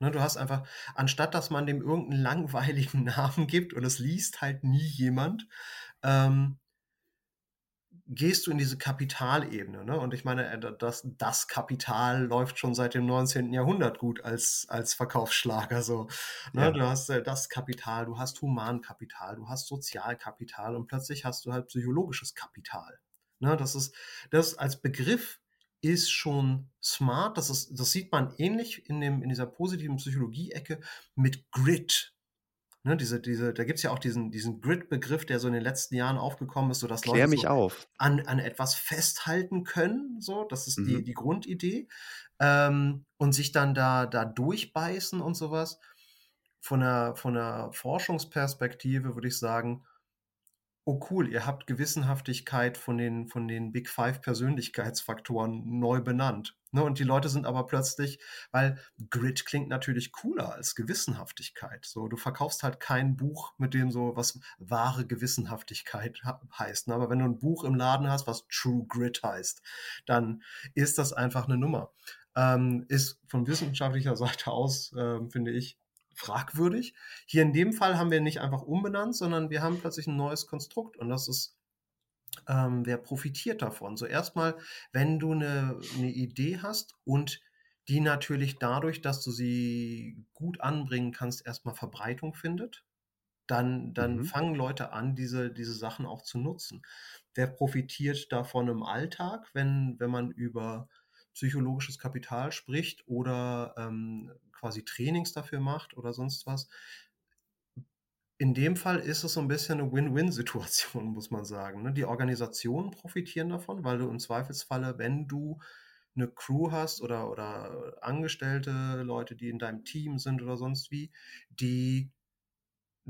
Ne, du hast einfach, anstatt dass man dem irgendeinen langweiligen Namen gibt und es liest halt nie jemand, ähm, gehst du in diese Kapitalebene. Ne? Und ich meine, äh, das, das Kapital läuft schon seit dem 19. Jahrhundert gut als, als Verkaufsschlager. So. Ne? Ja. Du hast äh, das Kapital, du hast Humankapital, du hast Sozialkapital und plötzlich hast du halt psychologisches Kapital. Ne? Das ist, das als Begriff ist schon smart. Das, ist, das sieht man ähnlich in, dem, in dieser positiven Psychologie-Ecke mit Grit. Ne, diese, diese, da gibt es ja auch diesen, diesen Grid-Begriff, der so in den letzten Jahren aufgekommen ist, sodass Klär Leute mich so auf. An, an etwas festhalten können. So, das ist mhm. die, die Grundidee. Ähm, und sich dann da, da durchbeißen und sowas. Von der, von der Forschungsperspektive würde ich sagen, oh cool, ihr habt Gewissenhaftigkeit von den, von den Big Five Persönlichkeitsfaktoren neu benannt. Ne, und die Leute sind aber plötzlich, weil Grit klingt natürlich cooler als Gewissenhaftigkeit. So, du verkaufst halt kein Buch, mit dem so was wahre Gewissenhaftigkeit heißt. Ne? Aber wenn du ein Buch im Laden hast, was True Grit heißt, dann ist das einfach eine Nummer. Ähm, ist von wissenschaftlicher Seite aus, äh, finde ich, fragwürdig. Hier in dem Fall haben wir nicht einfach umbenannt, sondern wir haben plötzlich ein neues Konstrukt und das ist ähm, wer profitiert davon? So erstmal, wenn du eine, eine Idee hast und die natürlich dadurch, dass du sie gut anbringen kannst, erstmal Verbreitung findet, dann, dann mhm. fangen Leute an, diese, diese Sachen auch zu nutzen. Wer profitiert davon im Alltag, wenn, wenn man über psychologisches Kapital spricht oder ähm, quasi Trainings dafür macht oder sonst was. In dem Fall ist es so ein bisschen eine Win-Win-Situation, muss man sagen. Ne? Die Organisationen profitieren davon, weil du im Zweifelsfalle, wenn du eine Crew hast oder, oder Angestellte, Leute, die in deinem Team sind oder sonst wie, die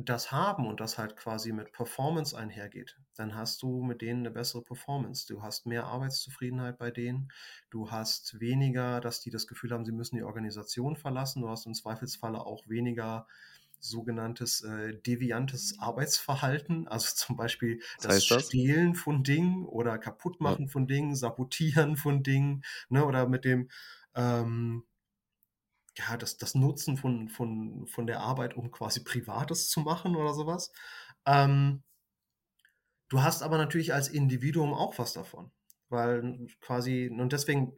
das haben und das halt quasi mit Performance einhergeht, dann hast du mit denen eine bessere Performance. Du hast mehr Arbeitszufriedenheit bei denen. Du hast weniger, dass die das Gefühl haben, sie müssen die Organisation verlassen. Du hast im Zweifelsfalle auch weniger sogenanntes äh, deviantes Arbeitsverhalten, also zum Beispiel das, das Stehlen von Dingen oder Kaputtmachen ja. von Dingen, Sabotieren von Dingen, ne, oder mit dem ähm, ja, das, das Nutzen von, von, von der Arbeit, um quasi Privates zu machen oder sowas. Ähm, du hast aber natürlich als Individuum auch was davon, weil quasi, und deswegen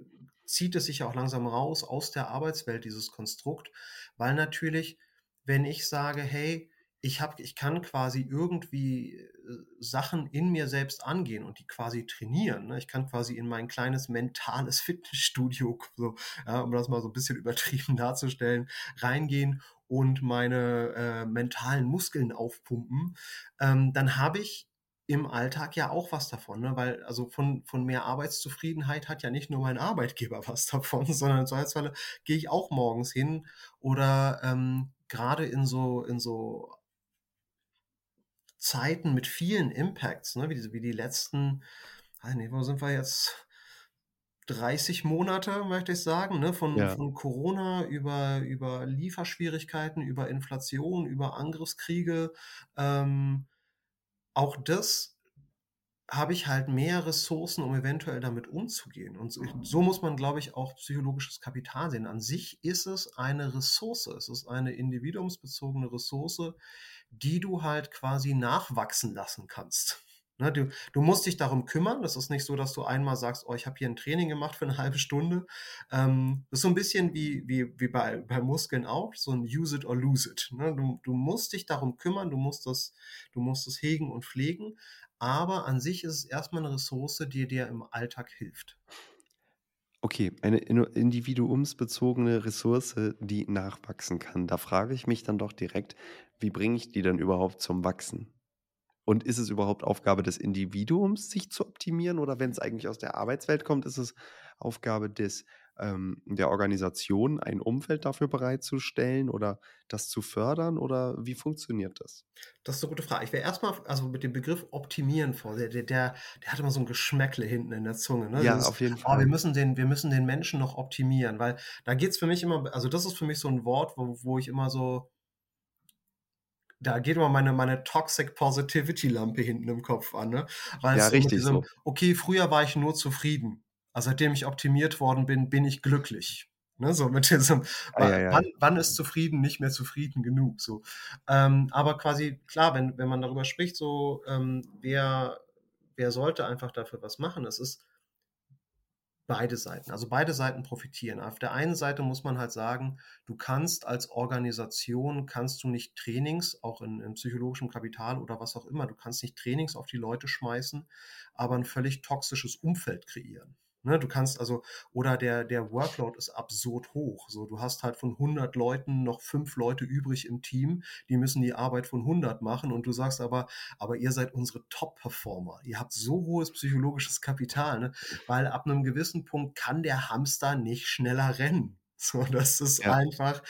zieht es sich ja auch langsam raus aus der Arbeitswelt, dieses Konstrukt, weil natürlich, wenn ich sage, hey, ich, hab, ich kann quasi irgendwie äh, Sachen in mir selbst angehen und die quasi trainieren. Ne? Ich kann quasi in mein kleines mentales Fitnessstudio, so, ja, um das mal so ein bisschen übertrieben darzustellen, reingehen und meine äh, mentalen Muskeln aufpumpen. Ähm, dann habe ich im Alltag ja auch was davon, ne? weil also von, von mehr Arbeitszufriedenheit hat ja nicht nur mein Arbeitgeber was davon, sondern im Zweifelsfalle gehe ich auch morgens hin oder ähm, gerade in so, in so Zeiten mit vielen Impacts, ne, wie, die, wie die letzten, nee, wo sind wir jetzt? 30 Monate, möchte ich sagen, ne? von, ja. von Corona über, über Lieferschwierigkeiten, über Inflation, über Angriffskriege. Ähm, auch das habe ich halt mehr Ressourcen, um eventuell damit umzugehen. Und so, so muss man, glaube ich, auch psychologisches Kapital sehen. An sich ist es eine Ressource. Es ist eine individuumsbezogene Ressource, die du halt quasi nachwachsen lassen kannst. Ne, du, du, musst dich darum kümmern. Das ist nicht so, dass du einmal sagst, oh, ich habe hier ein Training gemacht für eine halbe Stunde. Ähm, das ist so ein bisschen wie, wie, wie bei, bei Muskeln auch, so ein Use it or lose it. Ne? Du, du musst dich darum kümmern, du musst das, du musst das hegen und pflegen. Aber an sich ist es erstmal eine Ressource, die dir im Alltag hilft. Okay, eine individuumsbezogene Ressource, die nachwachsen kann. Da frage ich mich dann doch direkt, wie bringe ich die dann überhaupt zum Wachsen? Und ist es überhaupt Aufgabe des Individuums, sich zu optimieren? Oder wenn es eigentlich aus der Arbeitswelt kommt, ist es Aufgabe des, ähm, der Organisation, ein Umfeld dafür bereitzustellen oder das zu fördern? Oder wie funktioniert das? Das ist eine gute Frage. Ich wäre erstmal also mit dem Begriff optimieren vor. Der, der, der hat immer so ein Geschmäckle hinten in der Zunge. Ne? Ja, ist, auf jeden Fall. Oh, wir, müssen den, wir müssen den Menschen noch optimieren, weil da geht es für mich immer, also das ist für mich so ein Wort, wo, wo ich immer so da geht immer meine, meine Toxic Positivity Lampe hinten im Kopf an, ne? Weil ja, richtig diesem, so. Okay, früher war ich nur zufrieden. Also seitdem ich optimiert worden bin, bin ich glücklich. Ne, so mit diesem, ah, ja, ja. Wann, wann, ist zufrieden nicht mehr zufrieden genug? So, ähm, aber quasi klar, wenn, wenn man darüber spricht, so ähm, wer, wer sollte einfach dafür was machen? Es ist beide Seiten. Also beide Seiten profitieren. Auf der einen Seite muss man halt sagen, du kannst als Organisation, kannst du nicht Trainings, auch in, in psychologischem Kapital oder was auch immer, du kannst nicht Trainings auf die Leute schmeißen, aber ein völlig toxisches Umfeld kreieren. Ne, du kannst also, oder der, der Workload ist absurd hoch. So, du hast halt von 100 Leuten noch fünf Leute übrig im Team, die müssen die Arbeit von 100 machen und du sagst aber, aber ihr seid unsere Top-Performer. Ihr habt so hohes psychologisches Kapital, ne? weil ab einem gewissen Punkt kann der Hamster nicht schneller rennen. So, das ist ja. einfach,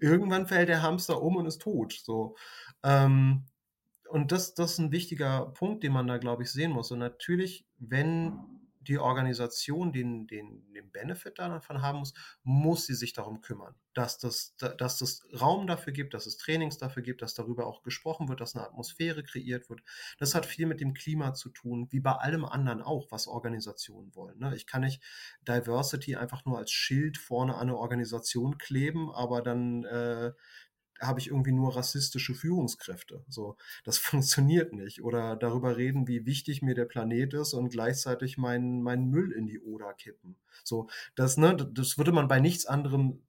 irgendwann fällt der Hamster um und ist tot. So, ähm, und das, das ist ein wichtiger Punkt, den man da, glaube ich, sehen muss. Und natürlich, wenn die Organisation den, den, den Benefit davon haben muss, muss sie sich darum kümmern, dass das, dass das Raum dafür gibt, dass es Trainings dafür gibt, dass darüber auch gesprochen wird, dass eine Atmosphäre kreiert wird. Das hat viel mit dem Klima zu tun, wie bei allem anderen auch, was Organisationen wollen. Ne? Ich kann nicht Diversity einfach nur als Schild vorne an eine Organisation kleben, aber dann äh, habe ich irgendwie nur rassistische Führungskräfte. So, das funktioniert nicht. Oder darüber reden, wie wichtig mir der Planet ist und gleichzeitig meinen mein Müll in die Oder kippen. So, das, ne, das würde man bei nichts anderem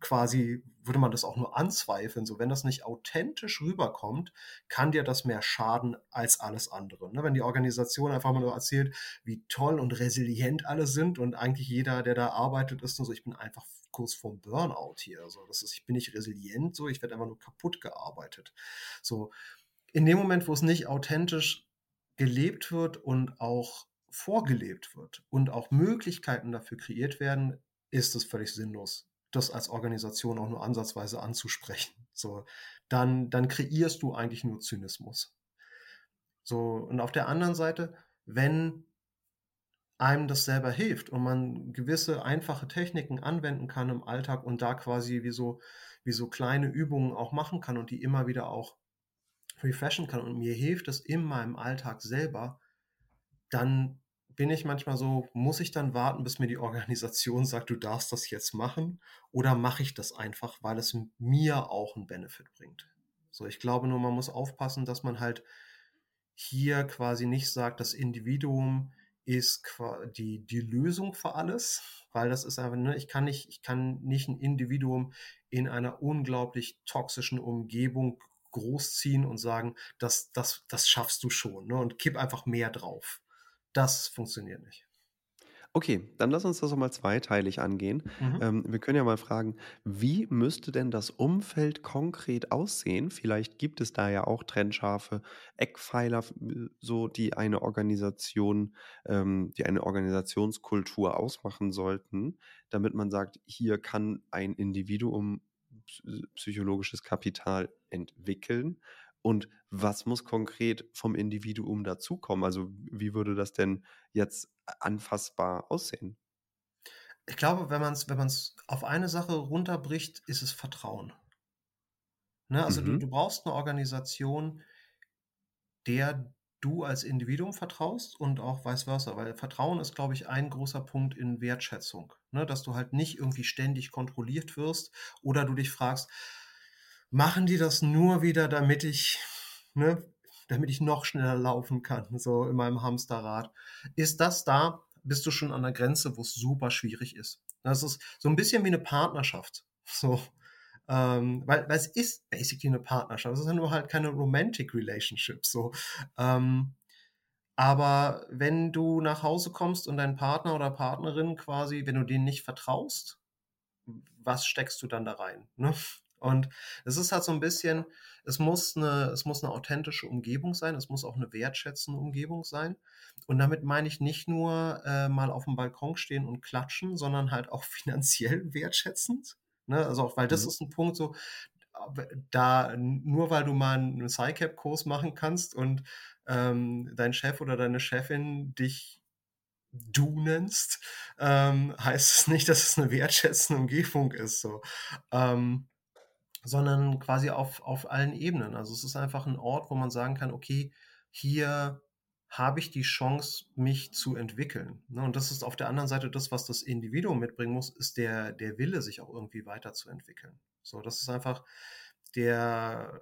quasi, würde man das auch nur anzweifeln. So, wenn das nicht authentisch rüberkommt, kann dir das mehr schaden als alles andere. Ne? Wenn die Organisation einfach mal nur erzählt, wie toll und resilient alle sind und eigentlich jeder, der da arbeitet, ist nur so, ich bin einfach kurz vorm Burnout hier. Also das ist, ich bin nicht resilient, so, ich werde einfach nur kaputt gearbeitet. So, in dem Moment, wo es nicht authentisch gelebt wird und auch vorgelebt wird und auch Möglichkeiten dafür kreiert werden, ist es völlig sinnlos, das als Organisation auch nur ansatzweise anzusprechen. So, dann, dann kreierst du eigentlich nur Zynismus. So, und auf der anderen Seite, wenn einem das selber hilft und man gewisse einfache Techniken anwenden kann im Alltag und da quasi wie so, wie so kleine Übungen auch machen kann und die immer wieder auch refreshen kann und mir hilft es in meinem Alltag selber, dann bin ich manchmal so, muss ich dann warten, bis mir die Organisation sagt, du darfst das jetzt machen oder mache ich das einfach, weil es mir auch einen Benefit bringt. So, ich glaube nur, man muss aufpassen, dass man halt hier quasi nicht sagt, das Individuum ist die, die Lösung für alles, weil das ist einfach, ne, ich kann nicht, ich kann nicht ein Individuum in einer unglaublich toxischen Umgebung großziehen und sagen, das, das, das schaffst du schon, ne, und kipp einfach mehr drauf. Das funktioniert nicht. Okay, dann lass uns das doch mal zweiteilig angehen. Mhm. Ähm, wir können ja mal fragen, wie müsste denn das Umfeld konkret aussehen? Vielleicht gibt es da ja auch trennscharfe Eckpfeiler, so die eine Organisation, ähm, die eine Organisationskultur ausmachen sollten, damit man sagt, hier kann ein Individuum psychologisches Kapital entwickeln und was muss konkret vom Individuum dazukommen? Also wie würde das denn jetzt anfassbar aussehen? Ich glaube, wenn man es wenn auf eine Sache runterbricht, ist es Vertrauen. Ne? Also mhm. du, du brauchst eine Organisation, der du als Individuum vertraust und auch vice versa, weil Vertrauen ist, glaube ich, ein großer Punkt in Wertschätzung, ne? dass du halt nicht irgendwie ständig kontrolliert wirst oder du dich fragst, machen die das nur wieder, damit ich, ne, damit ich noch schneller laufen kann, so in meinem Hamsterrad. Ist das da, bist du schon an der Grenze, wo es super schwierig ist. Das ist so ein bisschen wie eine Partnerschaft. So, ähm, weil, weil es ist basically eine Partnerschaft. Es ist ja nur halt keine Romantic Relationship. So. Ähm, aber wenn du nach Hause kommst und dein Partner oder Partnerin quasi, wenn du denen nicht vertraust, was steckst du dann da rein? Ne? Und es ist halt so ein bisschen, es muss eine, es muss eine authentische Umgebung sein, es muss auch eine wertschätzende Umgebung sein. Und damit meine ich nicht nur äh, mal auf dem Balkon stehen und klatschen, sondern halt auch finanziell wertschätzend. Ne? Also auch, weil das mhm. ist ein Punkt so, da nur weil du mal einen SciCap-Kurs machen kannst und ähm, dein Chef oder deine Chefin dich du nennst, ähm, heißt es nicht, dass es eine wertschätzende Umgebung ist. So. Ähm, sondern quasi auf, auf allen Ebenen. Also es ist einfach ein Ort, wo man sagen kann, okay, hier habe ich die Chance, mich zu entwickeln. Ne? Und das ist auf der anderen Seite das, was das Individuum mitbringen muss, ist der, der Wille, sich auch irgendwie weiterzuentwickeln. So, das ist einfach der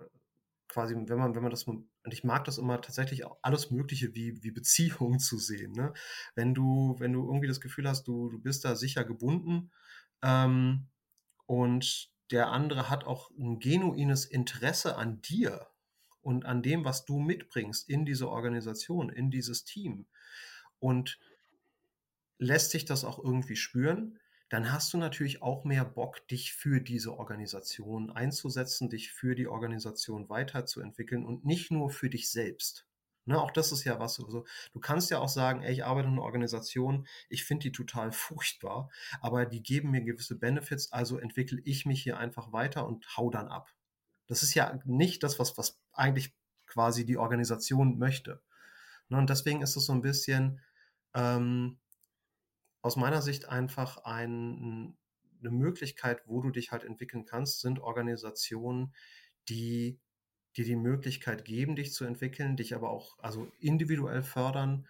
quasi, wenn man, wenn man das, und ich mag das immer tatsächlich alles Mögliche wie, wie Beziehungen zu sehen. Ne? Wenn du, wenn du irgendwie das Gefühl hast, du, du bist da sicher gebunden ähm, und der andere hat auch ein genuines Interesse an dir und an dem, was du mitbringst in diese Organisation, in dieses Team und lässt sich das auch irgendwie spüren, dann hast du natürlich auch mehr Bock, dich für diese Organisation einzusetzen, dich für die Organisation weiterzuentwickeln und nicht nur für dich selbst. Ne, auch das ist ja was. Also, du kannst ja auch sagen, ey, ich arbeite in einer Organisation, ich finde die total furchtbar, aber die geben mir gewisse Benefits, also entwickle ich mich hier einfach weiter und hau dann ab. Das ist ja nicht das, was, was eigentlich quasi die Organisation möchte. Ne, und deswegen ist es so ein bisschen ähm, aus meiner Sicht einfach ein, eine Möglichkeit, wo du dich halt entwickeln kannst, sind Organisationen, die dir die Möglichkeit geben, dich zu entwickeln, dich aber auch also individuell fördern.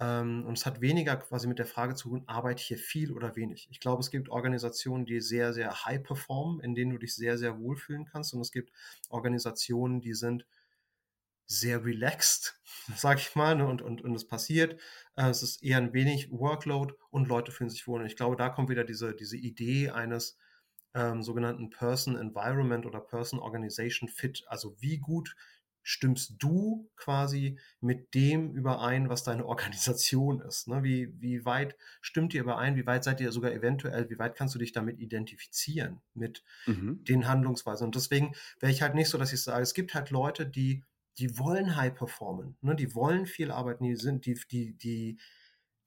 Ähm, und es hat weniger quasi mit der Frage zu tun, arbeite hier viel oder wenig. Ich glaube, es gibt Organisationen, die sehr, sehr high performen, in denen du dich sehr, sehr wohlfühlen kannst. Und es gibt Organisationen, die sind sehr relaxed, sag ich mal, ne? und, und, und es passiert. Äh, es ist eher ein wenig Workload und Leute fühlen sich wohl. Und ich glaube, da kommt wieder diese, diese Idee eines ähm, sogenannten Person Environment oder Person Organization Fit. Also wie gut stimmst du quasi mit dem überein, was deine Organisation ist? Ne? Wie, wie weit stimmt ihr überein? Wie weit seid ihr sogar eventuell, wie weit kannst du dich damit identifizieren mit mhm. den Handlungsweisen? Und deswegen wäre ich halt nicht so, dass ich sage, es gibt halt Leute, die, die wollen high performen, ne? die wollen viel arbeiten, die sind, die, die, die,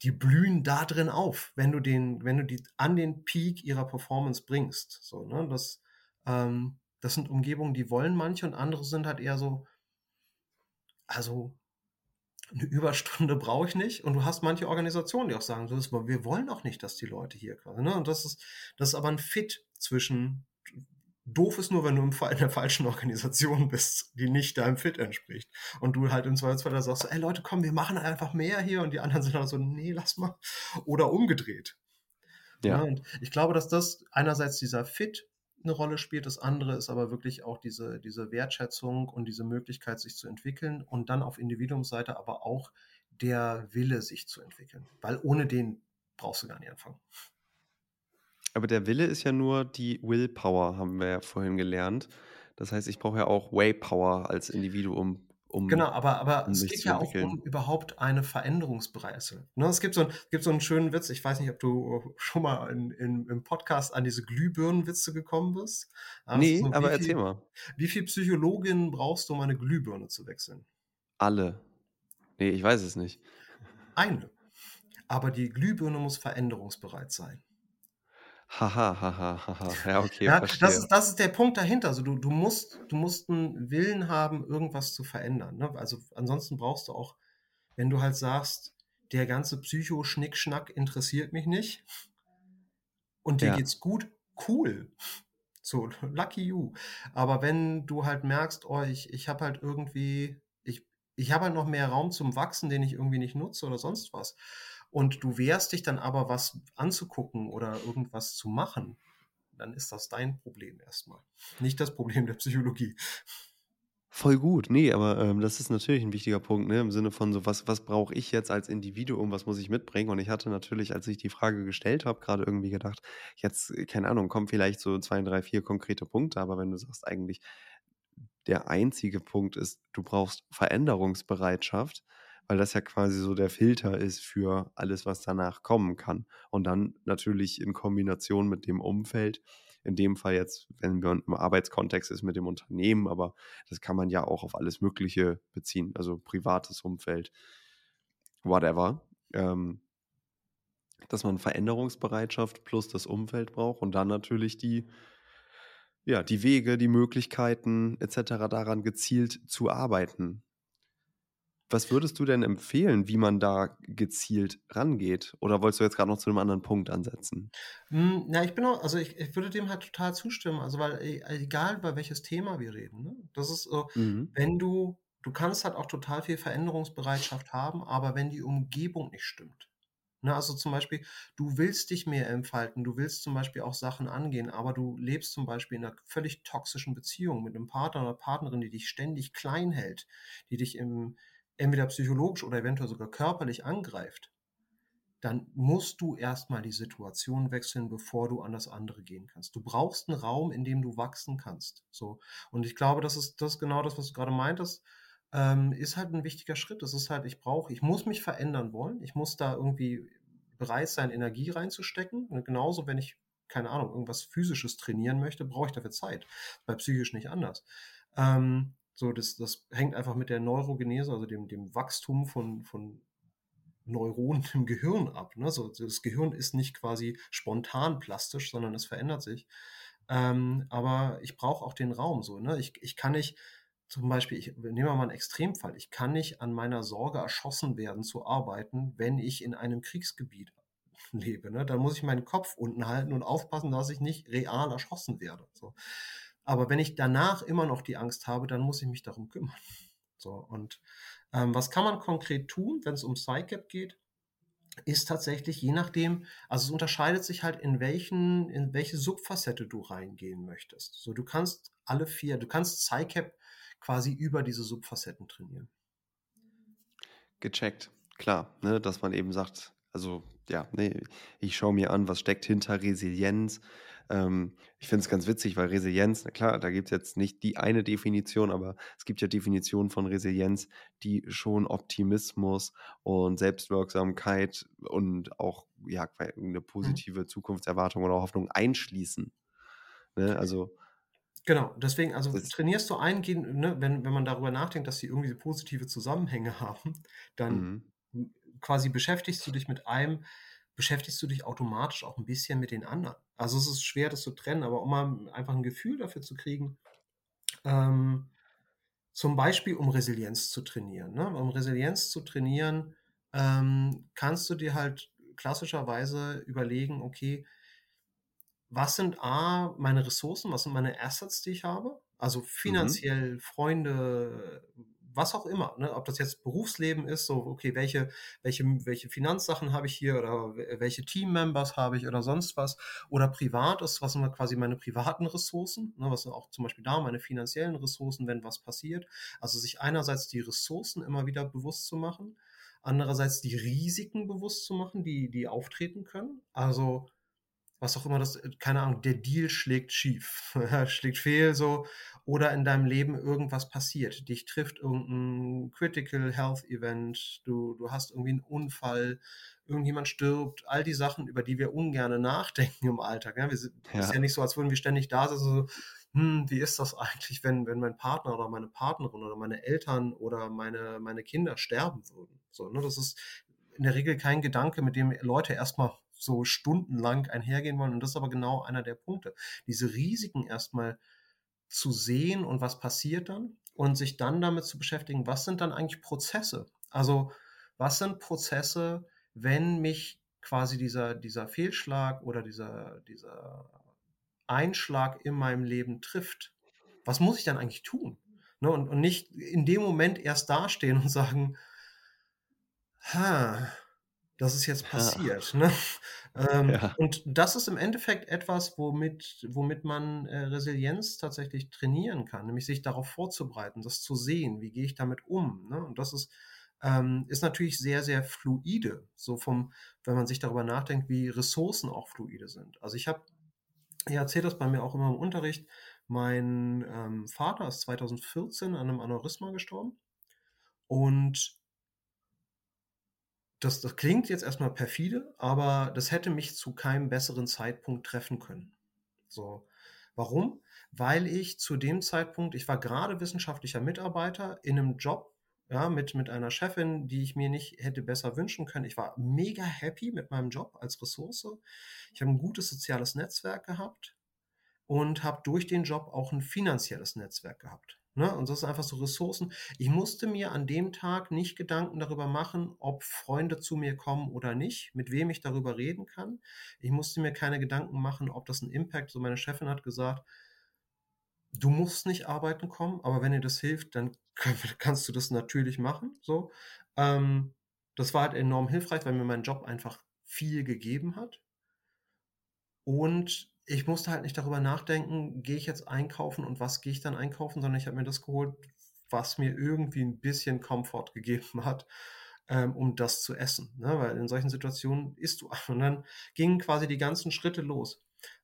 die blühen da drin auf, wenn du den, wenn du die an den Peak ihrer Performance bringst. So, ne? Das, ähm, das sind Umgebungen, die wollen manche und andere sind halt eher so, also eine Überstunde brauche ich nicht. Und du hast manche Organisationen, die auch sagen, wir wollen auch nicht, dass die Leute hier quasi. Ne? Und das ist, das ist aber ein Fit zwischen Doof ist nur, wenn du in der falschen Organisation bist, die nicht deinem Fit entspricht. Und du halt im Zweifelsfall da sagst, ey Leute, komm, wir machen einfach mehr hier und die anderen sind dann so, nee, lass mal. Oder umgedreht. Ja. ja. und ich glaube, dass das einerseits dieser Fit eine Rolle spielt, das andere ist aber wirklich auch diese, diese Wertschätzung und diese Möglichkeit, sich zu entwickeln und dann auf Individuumsseite aber auch der Wille, sich zu entwickeln. Weil ohne den brauchst du gar nicht anfangen. Aber der Wille ist ja nur die Willpower, haben wir ja vorhin gelernt. Das heißt, ich brauche ja auch Waypower als Individuum, um Genau, aber, aber um es geht ja auch um überhaupt eine Veränderungsbereitschaft. Ne, es gibt so, ein, gibt so einen schönen Witz, ich weiß nicht, ob du schon mal in, in, im Podcast an diese Glühbirnenwitze gekommen bist. Aber nee, so, aber erzähl mal. Wie viele Psychologinnen brauchst du, um eine Glühbirne zu wechseln? Alle. Nee, ich weiß es nicht. Eine. Aber die Glühbirne muss veränderungsbereit sein. Haha, haha, haha. Ja, okay, Ja, verstehe. das ist, das ist der Punkt dahinter. Also du, du musst, du musst einen Willen haben, irgendwas zu verändern. Ne? Also ansonsten brauchst du auch, wenn du halt sagst, der ganze Psycho-Schnickschnack interessiert mich nicht und dir Ja. geht's gut, cool. So, lucky you. Aber wenn du halt merkst, oh, ich, ich habe halt irgendwie, ich, ich habe halt noch mehr Raum zum Wachsen, den ich irgendwie nicht nutze oder sonst was. Und du wehrst dich dann aber, was anzugucken oder irgendwas zu machen, dann ist das dein Problem erstmal. Nicht das Problem der Psychologie. Voll gut. Nee, aber, ähm, das ist natürlich ein wichtiger Punkt, ne, im Sinne von so: „Was was brauche ich jetzt als Individuum? Was muss ich mitbringen?“ Und ich hatte natürlich, als ich die Frage gestellt habe, gerade irgendwie gedacht, jetzt, äh, keine Ahnung, kommen vielleicht so 2, 3, 4 konkrete Punkte, aber wenn du sagst eigentlich, der einzige Punkt ist, du brauchst Veränderungsbereitschaft, weil das ja quasi so der Filter ist für alles, was danach kommen kann. Und dann natürlich in Kombination mit dem Umfeld in dem Fall jetzt, wenn wir im Arbeitskontext ist mit dem Unternehmen, aber das kann man ja auch auf alles Mögliche beziehen, also privates Umfeld, whatever. Ähm, dass man Veränderungsbereitschaft plus das Umfeld braucht und dann natürlich die, ja, die Wege, die Möglichkeiten etc. daran gezielt zu arbeiten. Was würdest du denn empfehlen, wie man da gezielt rangeht? Oder wolltest du jetzt gerade noch zu einem anderen Punkt ansetzen? Hm, ja, ich bin auch, also ich, ich würde dem halt total zustimmen. Also, weil e egal über welches Thema wir reden, ne? Das ist so, Mhm. wenn du du kannst halt auch total viel Veränderungsbereitschaft haben, aber wenn die Umgebung nicht stimmt. Ne, also zum Beispiel, du willst dich mehr entfalten, du willst zum Beispiel auch Sachen angehen, aber du lebst zum Beispiel in einer völlig toxischen Beziehung mit einem Partner oder Partnerin, die dich ständig klein hält, die dich im entweder psychologisch oder eventuell sogar körperlich angreift, dann musst du erstmal die Situation wechseln, bevor du an das andere gehen kannst. Du brauchst einen Raum, in dem du wachsen kannst. So. Und ich glaube, das ist, das genau das, was du gerade meintest. Ähm, ist halt ein wichtiger Schritt. Das ist halt, ich brauche, ich muss mich verändern wollen. Ich muss da irgendwie bereit sein, Energie reinzustecken. Und genauso, wenn ich, keine Ahnung, irgendwas physisches trainieren möchte, brauche ich dafür Zeit. Bei psychisch nicht anders. Ähm, so, das, das hängt einfach mit der Neurogenese, also dem, dem Wachstum von, von Neuronen im Gehirn ab. Ne? So, das Gehirn ist nicht quasi spontan plastisch, sondern es verändert sich. Ähm, aber ich brauche auch den Raum so. Ne? Ich, ich kann nicht, zum Beispiel, ich nehmen wir mal einen Extremfall, ich kann nicht an meiner Sorge erschossen werden zu arbeiten, wenn ich in einem Kriegsgebiet lebe. Ne? Dann muss ich meinen Kopf unten halten und aufpassen, dass ich nicht real erschossen werde. So. Aber wenn ich danach immer noch die Angst habe, dann muss ich mich darum kümmern. So, und ähm, was kann man konkret tun, wenn es um PsyCap geht? Ist tatsächlich je nachdem, also es unterscheidet sich halt, in welchen, in welche Subfacette du reingehen möchtest. So, du kannst alle vier, du kannst PsyCap quasi über diese Subfacetten trainieren. Gecheckt, klar, ne, dass man eben sagt, also ja, nee, ich schaue mir an, was steckt hinter Resilienz, ähm, ich finde es ganz witzig, weil Resilienz, na klar, da gibt es jetzt nicht die eine Definition, aber es gibt ja Definitionen von Resilienz, die schon Optimismus und Selbstwirksamkeit und auch ja, eine mhm. positive mhm. Zukunftserwartung oder Hoffnung einschließen. Ne? Also Genau, deswegen, also trainierst du eingehend, ne, wenn, wenn man darüber nachdenkt, dass sie irgendwie positive Zusammenhänge haben, dann mhm. quasi beschäftigst du dich mit einem beschäftigst du dich automatisch auch ein bisschen mit den anderen. Also es ist schwer, das zu trennen, aber um mal einfach ein Gefühl dafür zu kriegen, ähm, zum Beispiel um Resilienz zu trainieren. Ne? Um Resilienz zu trainieren, ähm, kannst du dir halt klassischerweise überlegen, okay, was sind A, meine Ressourcen, was sind meine Assets, die ich habe? Also mhm. finanziell, mhm. Freunde, was auch immer, ne? ob das jetzt Berufsleben ist, so, okay, welche, welche, welche Finanzsachen habe ich hier oder welche Teammembers habe ich oder sonst was, oder privat ist, was sind quasi meine privaten Ressourcen, ne? was sind auch zum Beispiel da meine finanziellen Ressourcen, wenn was passiert. Also sich einerseits die Ressourcen immer wieder bewusst zu machen, andererseits die Risiken bewusst zu machen, die, die auftreten können. Also was auch immer das, keine Ahnung, der Deal schlägt schief, schlägt fehl so, oder in deinem Leben irgendwas passiert, dich trifft irgendein Critical Health Event, du, du hast irgendwie einen Unfall, irgendjemand stirbt, all die Sachen, über die wir ungern nachdenken im Alltag. Ja? Wir sind, ja. ist ja nicht so, als würden wir ständig da sitzen, so, hm, wie ist das eigentlich, wenn, wenn mein Partner oder meine Partnerin oder meine Eltern oder meine, meine Kinder sterben würden? So, ne? Das ist in der Regel kein Gedanke, mit dem Leute erstmal so stundenlang einhergehen wollen. Und das ist aber genau einer der Punkte. Diese Risiken erstmal zu sehen und was passiert dann und sich dann damit zu beschäftigen, was sind dann eigentlich Prozesse? Also was sind Prozesse, wenn mich quasi dieser, dieser Fehlschlag oder dieser, dieser Einschlag in meinem Leben trifft? Was muss ich dann eigentlich tun? Ne? Und, und nicht in dem Moment erst dastehen und sagen, ha, das ist jetzt passiert. Ne? Ähm, Ja. und das ist im Endeffekt etwas, womit, womit man äh, Resilienz tatsächlich trainieren kann, nämlich sich darauf vorzubereiten, das zu sehen, wie gehe ich damit um. Ne? Und das ist, ähm, ist natürlich sehr, sehr fluide, so vom, wenn man sich darüber nachdenkt, wie Ressourcen auch fluide sind. Also ich habe, ich erzähle das bei mir auch immer im Unterricht, mein ähm, Vater ist 2014 an einem Aneurysma gestorben und das, das klingt jetzt erstmal perfide, aber das hätte mich zu keinem besseren Zeitpunkt treffen können. So. Warum? Weil ich zu dem Zeitpunkt, ich war gerade wissenschaftlicher Mitarbeiter in einem Job, ja, mit, mit einer Chefin, die ich mir nicht hätte besser wünschen können. Ich war mega happy mit meinem Job als Ressource. Ich habe ein gutes soziales Netzwerk gehabt und habe durch den Job auch ein finanzielles Netzwerk gehabt. Ne? Und das ist einfach so Ressourcen. Ich musste mir an dem Tag nicht Gedanken darüber machen, ob Freunde zu mir kommen oder nicht, mit wem ich darüber reden kann. Ich musste mir keine Gedanken machen, ob das einen Impact. So meine Chefin hat gesagt, du musst nicht arbeiten kommen, aber wenn dir das hilft, dann kannst du das natürlich machen. So, ähm, das war halt enorm hilfreich, weil mir mein Job einfach viel gegeben hat. Und ich musste halt nicht darüber nachdenken, gehe ich jetzt einkaufen und was gehe ich dann einkaufen, sondern ich habe mir das geholt, was mir irgendwie ein bisschen Komfort gegeben hat, ähm, um das zu essen. Ne? Weil in solchen Situationen isst du. Und dann gingen quasi die ganzen Schritte los.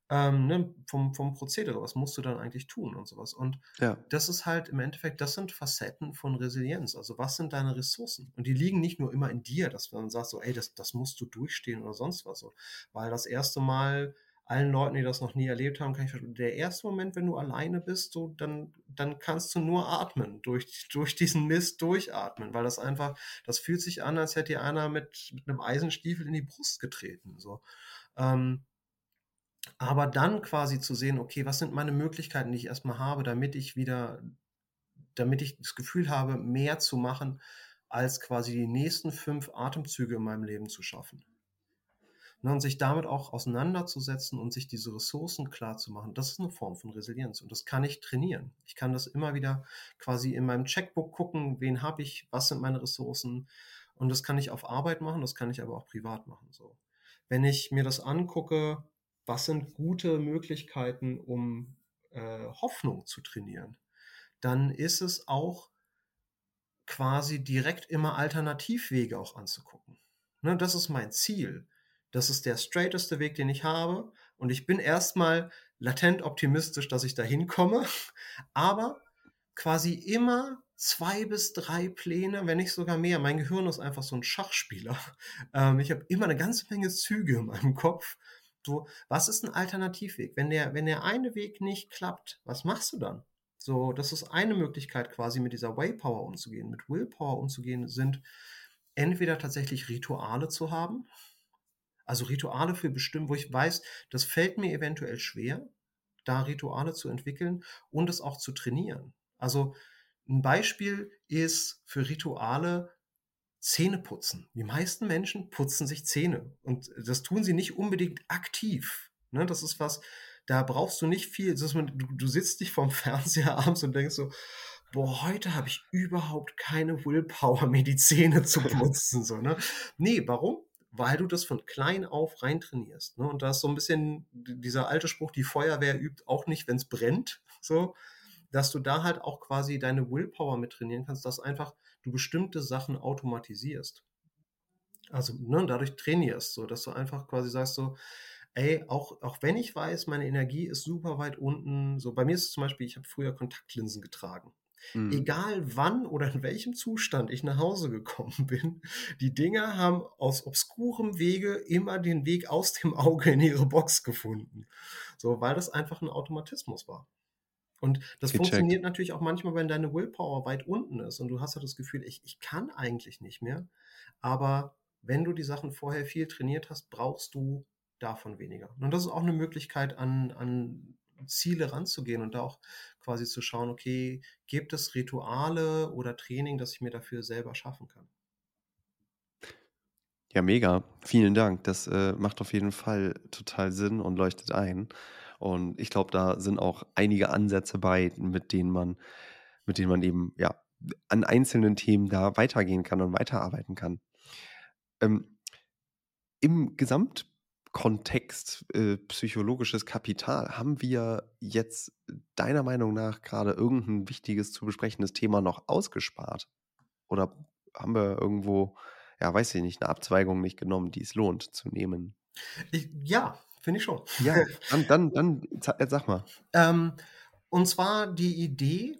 Ähm, ne? vom, vom Prozedere, was musst du dann eigentlich tun und sowas. Und Ja. das ist halt im Endeffekt, das sind Facetten von Resilienz. Also was sind deine Ressourcen? Und die liegen nicht nur immer in dir, dass man sagt so, ey, das, das musst du durchstehen oder sonst was. So. Weil das erste Mal allen Leuten, die das noch nie erlebt haben, kann ich verstehen, der erste Moment, wenn du alleine bist, so, dann, dann kannst du nur atmen, durch, durch diesen Mist durchatmen, weil das einfach, das fühlt sich an, als hätte dir einer mit, mit einem Eisenstiefel in die Brust getreten. So. Ähm, aber dann quasi zu sehen, okay, was sind meine Möglichkeiten, die ich erstmal habe, damit ich wieder, damit ich das Gefühl habe, mehr zu machen, als quasi die nächsten fünf Atemzüge in meinem Leben zu schaffen. Ne, und sich damit auch auseinanderzusetzen und sich diese Ressourcen klar zu machen, das ist eine Form von Resilienz und das kann ich trainieren. Ich kann das immer wieder quasi in meinem Checkbook gucken, wen habe ich, was sind meine Ressourcen und das kann ich auf Arbeit machen, das kann ich aber auch privat machen. So. Wenn ich mir das angucke, was sind gute Möglichkeiten, um äh, Hoffnung zu trainieren, dann ist es auch quasi direkt immer Alternativwege auch anzugucken. Ne, das ist mein Ziel. Das ist der straighteste Weg, den ich habe. Und ich bin erstmal latent optimistisch, dass ich da hinkomme. Aber quasi immer zwei bis drei Pläne, wenn nicht sogar mehr. Mein Gehirn ist einfach so ein Schachspieler. Ähm, ich habe immer eine ganze Menge Züge in meinem Kopf. So, was ist ein Alternativweg? Wenn der, wenn der eine Weg nicht klappt, was machst du dann? So, das ist eine Möglichkeit, quasi mit dieser Waypower umzugehen, mit Willpower umzugehen, sind entweder tatsächlich Rituale zu haben, also Rituale für bestimmen, wo ich weiß, das fällt mir eventuell schwer, da Rituale zu entwickeln und es auch zu trainieren. Also ein Beispiel ist für Rituale Zähne putzen. Die meisten Menschen putzen sich Zähne und das tun sie nicht unbedingt aktiv. Ne, das ist was, da brauchst du nicht viel. Du, du sitzt dich vorm Fernseher abends und denkst so, boah, heute habe ich überhaupt keine Willpower, mir die Zähne zu putzen. so, ne? Nee, warum? Weil du das von klein auf rein trainierst. Ne? Und da ist so ein bisschen dieser alte Spruch, die Feuerwehr übt auch nicht, wenn es brennt. So, dass du da halt auch quasi deine Willpower mit trainieren kannst, dass einfach du bestimmte Sachen automatisierst. Also ne, dadurch trainierst, so dass du einfach quasi sagst so, ey, auch, auch wenn ich weiß, meine Energie ist super weit unten, so bei mir ist es zum Beispiel, ich habe früher Kontaktlinsen getragen. Mhm. Egal wann oder in welchem Zustand ich nach Hause gekommen bin, die Dinger haben aus obskurem Wege immer den Weg aus dem Auge in ihre Box gefunden. So, weil das einfach ein Automatismus war. Und das Gecheckt. funktioniert natürlich auch manchmal, wenn deine Willpower weit unten ist und du hast ja das Gefühl, ich, ich kann eigentlich nicht mehr. Aber wenn du die Sachen vorher viel trainiert hast, brauchst du davon weniger. Und das ist auch eine Möglichkeit, an, an Ziele ranzugehen und da auch quasi zu schauen, okay, gibt es Rituale oder Training, das ich mir dafür selber schaffen kann? Ja, mega. Vielen Dank. Das äh, macht auf jeden Fall total Sinn und leuchtet ein. Und ich glaube, da sind auch einige Ansätze bei, mit denen man mit denen man eben ja an einzelnen Themen da weitergehen kann und weiterarbeiten kann. Ähm, Im Gesamtkontext äh, psychologisches Kapital haben wir jetzt deiner Meinung nach gerade irgendein wichtiges zu besprechendes Thema noch ausgespart? Oder haben wir irgendwo, ja, weiß ich nicht, eine Abzweigung nicht genommen, die es lohnt zu nehmen? Ich, ja, finde ich schon. Ja, dann, dann, dann sag mal. Ähm, und zwar die Idee,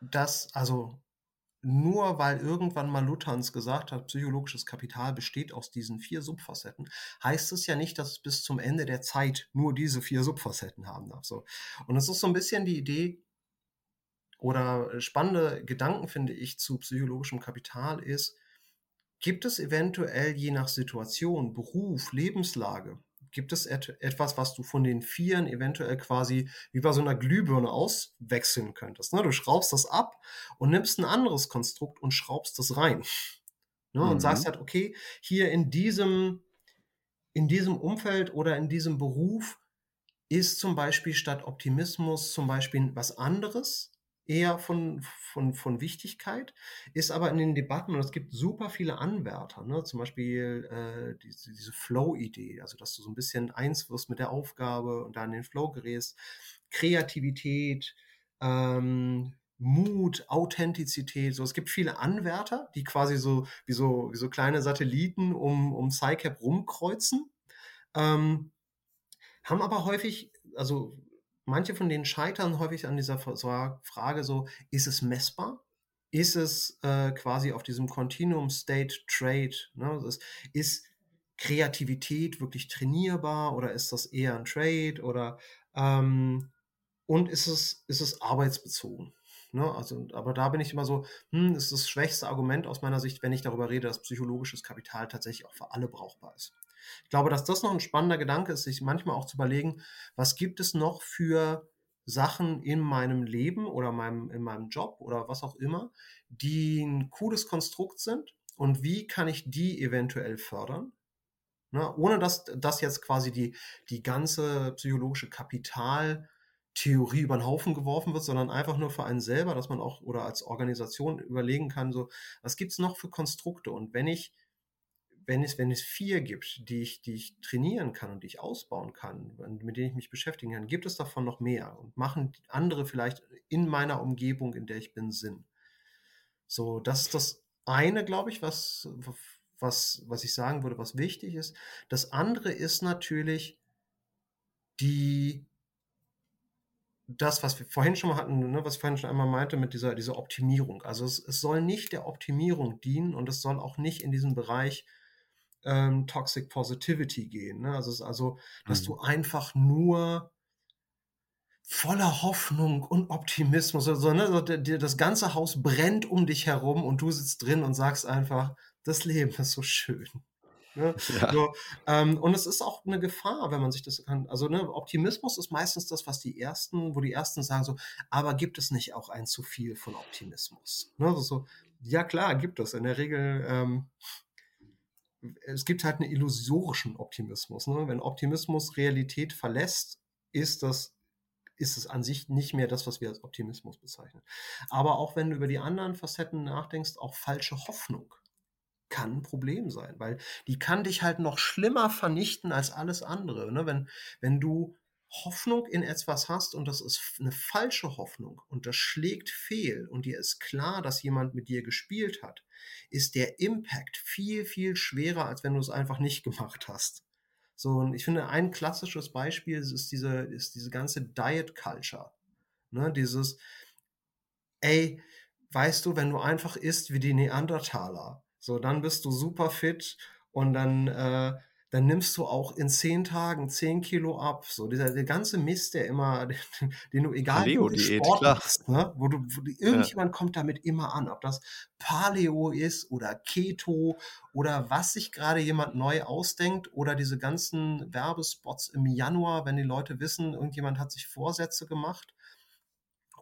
dass, also nur weil irgendwann mal Luthans gesagt hat, psychologisches Kapital besteht aus diesen vier Subfacetten, heißt es ja nicht, dass es bis zum Ende der Zeit nur diese vier Subfacetten haben darf. So. Und es ist so ein bisschen die Idee oder spannende Gedanken, finde ich, zu psychologischem Kapital ist, gibt es eventuell je nach Situation, Beruf, Lebenslage Gibt es et etwas, was du von den Vieren eventuell quasi wie bei so einer Glühbirne auswechseln könntest? Ne? Du schraubst das ab und nimmst ein anderes Konstrukt und schraubst das rein. Ne? Mhm. Und sagst halt, okay, hier in diesem, in diesem Umfeld oder in diesem Beruf ist zum Beispiel statt Optimismus zum Beispiel was anderes eher von, von, von Wichtigkeit, ist aber in den Debatten, und es gibt super viele Anwärter, ne? zum Beispiel äh, diese, diese Flow-Idee, also dass du so ein bisschen eins wirst mit der Aufgabe und dann in den Flow gerätst, Kreativität, ähm, Mut, Authentizität, so es gibt viele Anwärter, die quasi so wie so, wie so kleine Satelliten um, um PsyCap rumkreuzen, ähm, haben aber häufig, also manche von denen scheitern häufig an dieser Frage so, ist es messbar? Ist es äh, quasi auf diesem Continuum State Trade? Ne? Ist, ist Kreativität wirklich trainierbar oder ist das eher ein Trade oder ähm, und ist es, ist es arbeitsbezogen? Ne? Also, aber da bin ich immer so, hm, ist das schwächste Argument aus meiner Sicht, wenn ich darüber rede, dass psychologisches Kapital tatsächlich auch für alle brauchbar ist. Ich glaube, dass das noch ein spannender Gedanke ist, sich manchmal auch zu überlegen, was gibt es noch für Sachen in meinem Leben oder meinem, in meinem Job oder was auch immer, die ein cooles Konstrukt sind und wie kann ich die eventuell fördern? Ne? Ohne dass das jetzt quasi die, die ganze psychologische Kapitaltheorie über den Haufen geworfen wird, sondern einfach nur für einen selber, dass man auch oder als Organisation überlegen kann, so, was gibt es noch für Konstrukte? Und wenn ich wenn es, wenn es vier gibt, die ich, die ich trainieren kann und die ich ausbauen kann, mit denen ich mich beschäftigen kann, gibt es davon noch mehr und machen andere vielleicht in meiner Umgebung, in der ich bin, Sinn. So, das ist das eine, glaube ich, was, was, was ich sagen würde, was wichtig ist. Das andere ist natürlich die, das, was wir vorhin schon mal hatten, ne, was ich vorhin schon einmal meinte mit dieser, dieser Optimierung. Also es, es soll nicht der Optimierung dienen und es soll auch nicht in diesem Bereich ähm, Toxic Positivity gehen. Ne? Also, es ist also, dass mhm. du einfach nur voller Hoffnung und Optimismus, also, ne, also, das ganze Haus brennt um dich herum und du sitzt drin und sagst einfach, das Leben ist so schön. Ne? Ja. So, ähm, und es ist auch eine Gefahr, wenn man sich das kann. Also ne, Optimismus ist meistens das, was die ersten, wo die ersten sagen so, aber gibt es nicht auch ein zu viel von Optimismus? Ne? Also so, ja klar, gibt es. In der Regel ähm, es gibt halt einen illusorischen Optimismus. Ne? Wenn Optimismus Realität verlässt, ist das ist es an sich nicht mehr das, was wir als Optimismus bezeichnen. Aber auch wenn du über die anderen Facetten nachdenkst, auch falsche Hoffnung kann ein Problem sein, weil die kann dich halt noch schlimmer vernichten als alles andere. Ne? Wenn, wenn du Hoffnung in etwas hast und das ist eine falsche Hoffnung und das schlägt fehl und dir ist klar, dass jemand mit dir gespielt hat, ist der Impact viel, viel schwerer, als wenn du es einfach nicht gemacht hast. So, und ich finde, ein klassisches Beispiel ist diese, ist diese ganze Diet Culture. Ne, dieses, ey, weißt du, wenn du einfach isst wie die Neandertaler, so, dann bist du super fit und dann, äh, dann nimmst du auch in zehn Tagen zehn Kilo ab. So dieser der ganze Mist, der immer, den, den du egal Paleo wie du Sport machst, ne? wo du, wo du irgendjemand ja. kommt damit immer an, ob das Paleo ist oder Keto oder was sich gerade jemand neu ausdenkt oder diese ganzen Werbespots im Januar, wenn die Leute wissen, irgendjemand hat sich Vorsätze gemacht.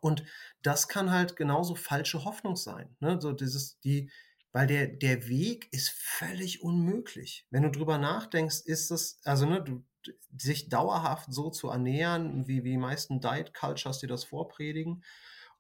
Und das kann halt genauso falsche Hoffnung sein. Ne? So dieses, die, weil der, der Weg ist völlig unmöglich. Wenn du drüber nachdenkst, ist das, also ne, du, sich dauerhaft so zu ernähren, wie, wie die meisten Diet Cultures, die das vorpredigen,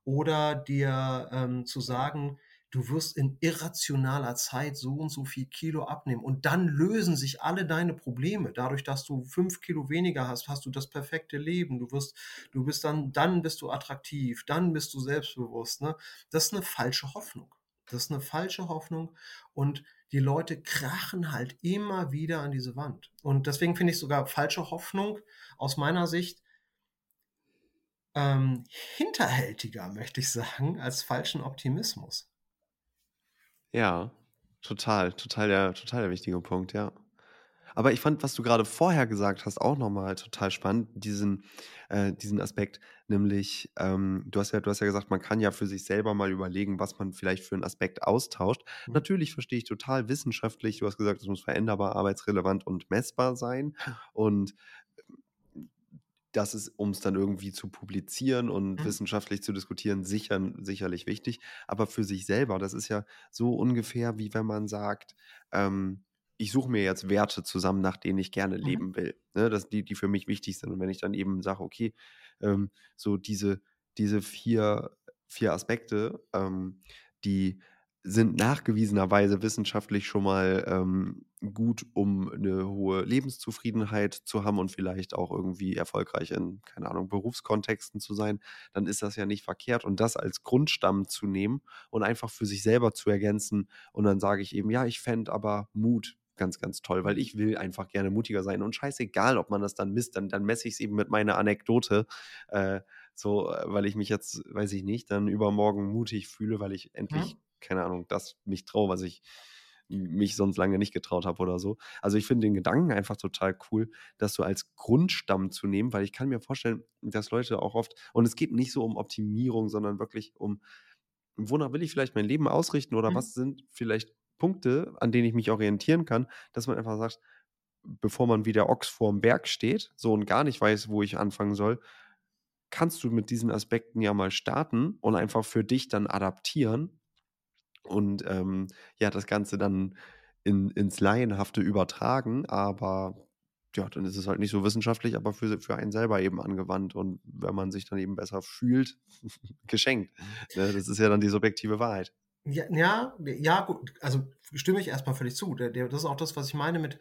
oder dir ähm, zu sagen, du wirst in irrationaler Zeit so und so viel Kilo abnehmen und dann lösen sich alle deine Probleme. Dadurch, dass du fünf Kilo weniger hast, hast du das perfekte Leben. Du wirst, du bist dann, dann bist du attraktiv, dann bist du selbstbewusst. Ne? Das ist eine falsche Hoffnung. Das ist eine falsche Hoffnung und die Leute krachen halt immer wieder an diese Wand. Und deswegen finde ich sogar falsche Hoffnung aus meiner Sicht ähm, hinterhältiger, möchte ich sagen, als falschen Optimismus. Ja, total, total der, total der wichtige Punkt, ja. Aber ich fand, was du gerade vorher gesagt hast, auch nochmal total spannend, diesen, äh, diesen Aspekt, nämlich, ähm, du hast ja, du hast ja gesagt, man kann ja für sich selber mal überlegen, was man vielleicht für einen Aspekt austauscht. Mhm. Natürlich verstehe ich total wissenschaftlich, du hast gesagt, es muss veränderbar, arbeitsrelevant und messbar sein. Und das ist, um es dann irgendwie zu publizieren und mhm. wissenschaftlich zu diskutieren, sicher, sicherlich wichtig. Aber für sich selber, das ist ja so ungefähr, wie wenn man sagt, ähm, ich suche mir jetzt Werte zusammen, nach denen ich gerne mhm. leben will. Ne? Das, die, die für mich wichtig sind. Und wenn ich dann eben sage, okay, ähm, so diese, diese vier, vier Aspekte, ähm, die sind nachgewiesenerweise wissenschaftlich schon mal ähm, gut, um eine hohe Lebenszufriedenheit zu haben und vielleicht auch irgendwie erfolgreich in, keine Ahnung, Berufskontexten zu sein, dann ist das ja nicht verkehrt. Und das als Grundstamm zu nehmen und einfach für sich selber zu ergänzen. Und dann sage ich eben, ja, ich fände aber Mut ganz, ganz toll, weil ich will einfach gerne mutiger sein. Und scheißegal, ob man das dann misst, dann, dann messe ich es eben mit meiner Anekdote. Äh, so, äh, weil ich mich jetzt, weiß ich nicht, dann übermorgen mutig fühle, weil ich endlich, mhm. keine Ahnung, das mich traue, was ich mich sonst lange nicht getraut habe oder so. Also ich finde den Gedanken einfach total cool, das so als Grundstamm zu nehmen, weil ich kann mir vorstellen, dass Leute auch oft, und es geht nicht so um Optimierung, sondern wirklich um, wonach will ich vielleicht mein Leben ausrichten oder mhm. was sind vielleicht Punkte, an denen ich mich orientieren kann, dass man einfach sagt, bevor man wie der Ochs vorm Berg steht, so und gar nicht weiß, wo ich anfangen soll, kannst du mit diesen Aspekten ja mal starten und einfach für dich dann adaptieren und ähm, ja, das Ganze dann in, ins Laienhafte übertragen, aber ja, dann ist es halt nicht so wissenschaftlich, aber für, für einen selber eben angewandt und wenn man sich dann eben besser fühlt, geschenkt. Ne? Das ist ja dann die subjektive Wahrheit. Ja, ja, ja, gut, also stimme ich erstmal völlig zu. Der, der, das ist auch das, was ich meine mit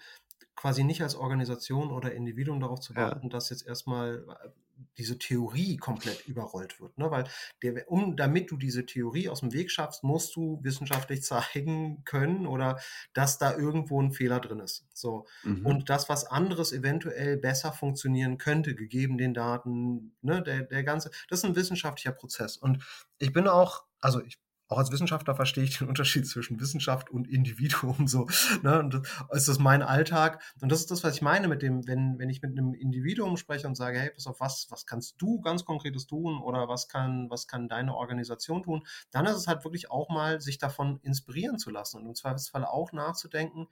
quasi nicht als Organisation oder Individuum darauf zu warten, ja. dass jetzt erstmal äh, diese Theorie komplett überrollt wird. Ne? Weil der, um, damit du diese Theorie aus dem Weg schaffst, musst du wissenschaftlich zeigen können oder dass da irgendwo ein Fehler drin ist. So. Mhm. Und das, was anderes eventuell besser funktionieren könnte, gegeben den Daten, ne, der, der ganze, das ist ein wissenschaftlicher Prozess. Und ich bin auch, also ich auch als Wissenschaftler verstehe ich den Unterschied zwischen Wissenschaft und Individuum so. Ne? Und das ist mein Alltag. Und das ist das, was ich meine mit dem, wenn, wenn ich mit einem Individuum spreche und sage, hey, pass auf, was, was kannst du ganz Konkretes tun oder was kann, was kann deine Organisation tun, dann ist es halt wirklich auch mal, sich davon inspirieren zu lassen und im Zweifelsfall auch nachzudenken,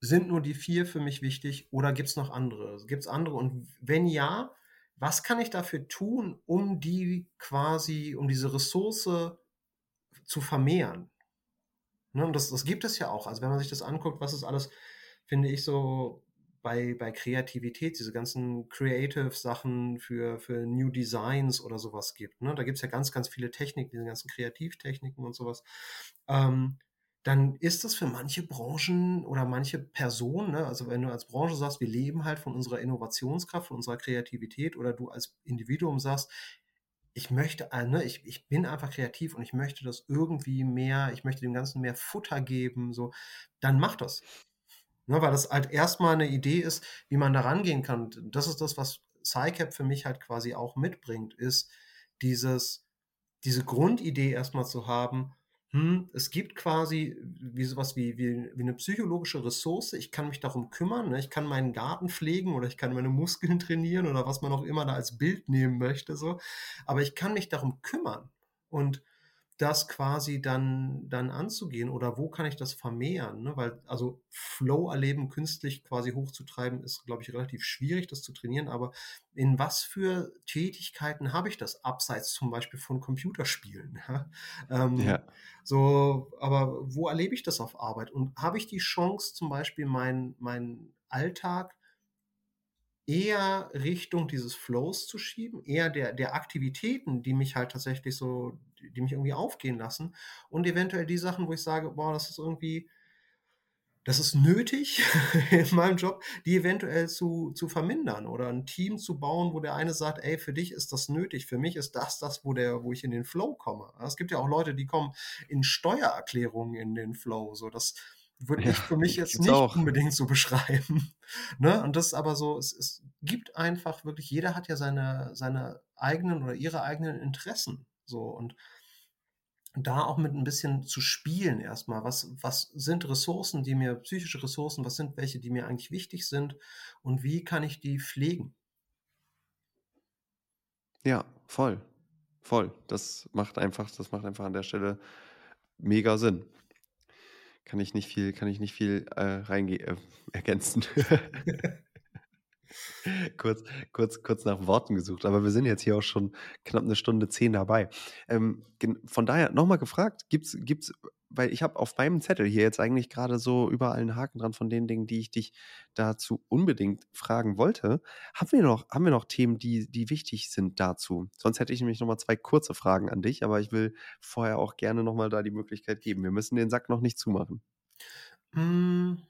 sind nur die vier für mich wichtig oder gibt es noch andere? Gibt es andere? Und wenn ja, was kann ich dafür tun, um die quasi, um diese Ressource zu vermehren? Ne, und das, das gibt es ja auch. Also wenn man sich das anguckt, was ist alles, finde ich, so bei, bei Kreativität, diese ganzen Creative-Sachen für, für New Designs oder sowas gibt. Ne? Da gibt es ja ganz, ganz viele Techniken, diese ganzen Kreativtechniken und sowas. Ähm, dann ist das für manche Branchen oder manche Personen, ne, also wenn du als Branche sagst, wir leben halt von unserer Innovationskraft, von unserer Kreativität oder du als Individuum sagst, ich möchte, äh, ne, ich, ich bin einfach kreativ und ich möchte das irgendwie mehr, ich möchte dem Ganzen mehr Futter geben, so, dann mach das. Ne, weil das halt erstmal eine Idee ist, wie man da rangehen kann. Das ist das, was SciCap für mich halt quasi auch mitbringt, ist dieses, diese Grundidee erstmal zu haben, hm, es gibt quasi wie sowas wie, wie, wie eine psychologische Ressource. Ich kann mich darum kümmern. Ne? Ich kann meinen Garten pflegen oder ich kann meine Muskeln trainieren oder was man auch immer da als Bild nehmen möchte. So. Aber ich kann mich darum kümmern. Und das quasi dann, dann anzugehen oder wo kann ich das vermehren? Ne? Weil, also Flow erleben, künstlich quasi hochzutreiben, ist, glaube ich, relativ schwierig, das zu trainieren. Aber in was für Tätigkeiten habe ich das, abseits zum Beispiel von Computerspielen? Ja? Ähm, ja. So, aber wo erlebe ich das auf Arbeit? Und habe ich die Chance, zum Beispiel meinen mein Alltag eher Richtung dieses Flows zu schieben, eher der, der Aktivitäten, die mich halt tatsächlich so, die mich irgendwie aufgehen lassen und eventuell die Sachen, wo ich sage, boah, das ist irgendwie, das ist nötig in meinem Job, die eventuell zu, zu vermindern oder ein Team zu bauen, wo der eine sagt, ey, für dich ist das nötig, für mich ist das das, wo, der, wo ich in den Flow komme. Es gibt ja auch Leute, die kommen in Steuererklärungen in den Flow, so das würde ja, ich für mich jetzt nicht auch. unbedingt so beschreiben. ne? Und das ist aber so, es, es gibt einfach wirklich, jeder hat ja seine, seine eigenen oder ihre eigenen Interessen. So und da auch mit ein bisschen zu spielen erstmal. Was, was sind Ressourcen, die mir, psychische Ressourcen, was sind welche, die mir eigentlich wichtig sind und wie kann ich die pflegen? Ja, voll. Voll. Das macht einfach, das macht einfach an der Stelle mega Sinn. Kann ich nicht viel, kann ich nicht viel äh, reinge äh, ergänzen. kurz, kurz, kurz nach Worten gesucht, aber wir sind jetzt hier auch schon knapp eine Stunde zehn dabei. Ähm, von daher nochmal gefragt, gibt's, gibt's, weil ich habe auf meinem Zettel hier jetzt eigentlich gerade so überall einen Haken dran von den Dingen, die ich dich dazu unbedingt fragen wollte. Haben wir noch, haben wir noch Themen, die, die wichtig sind dazu? Sonst hätte ich nämlich nochmal zwei kurze Fragen an dich, aber ich will vorher auch gerne nochmal da die Möglichkeit geben. Wir müssen den Sack noch nicht zumachen. Hm.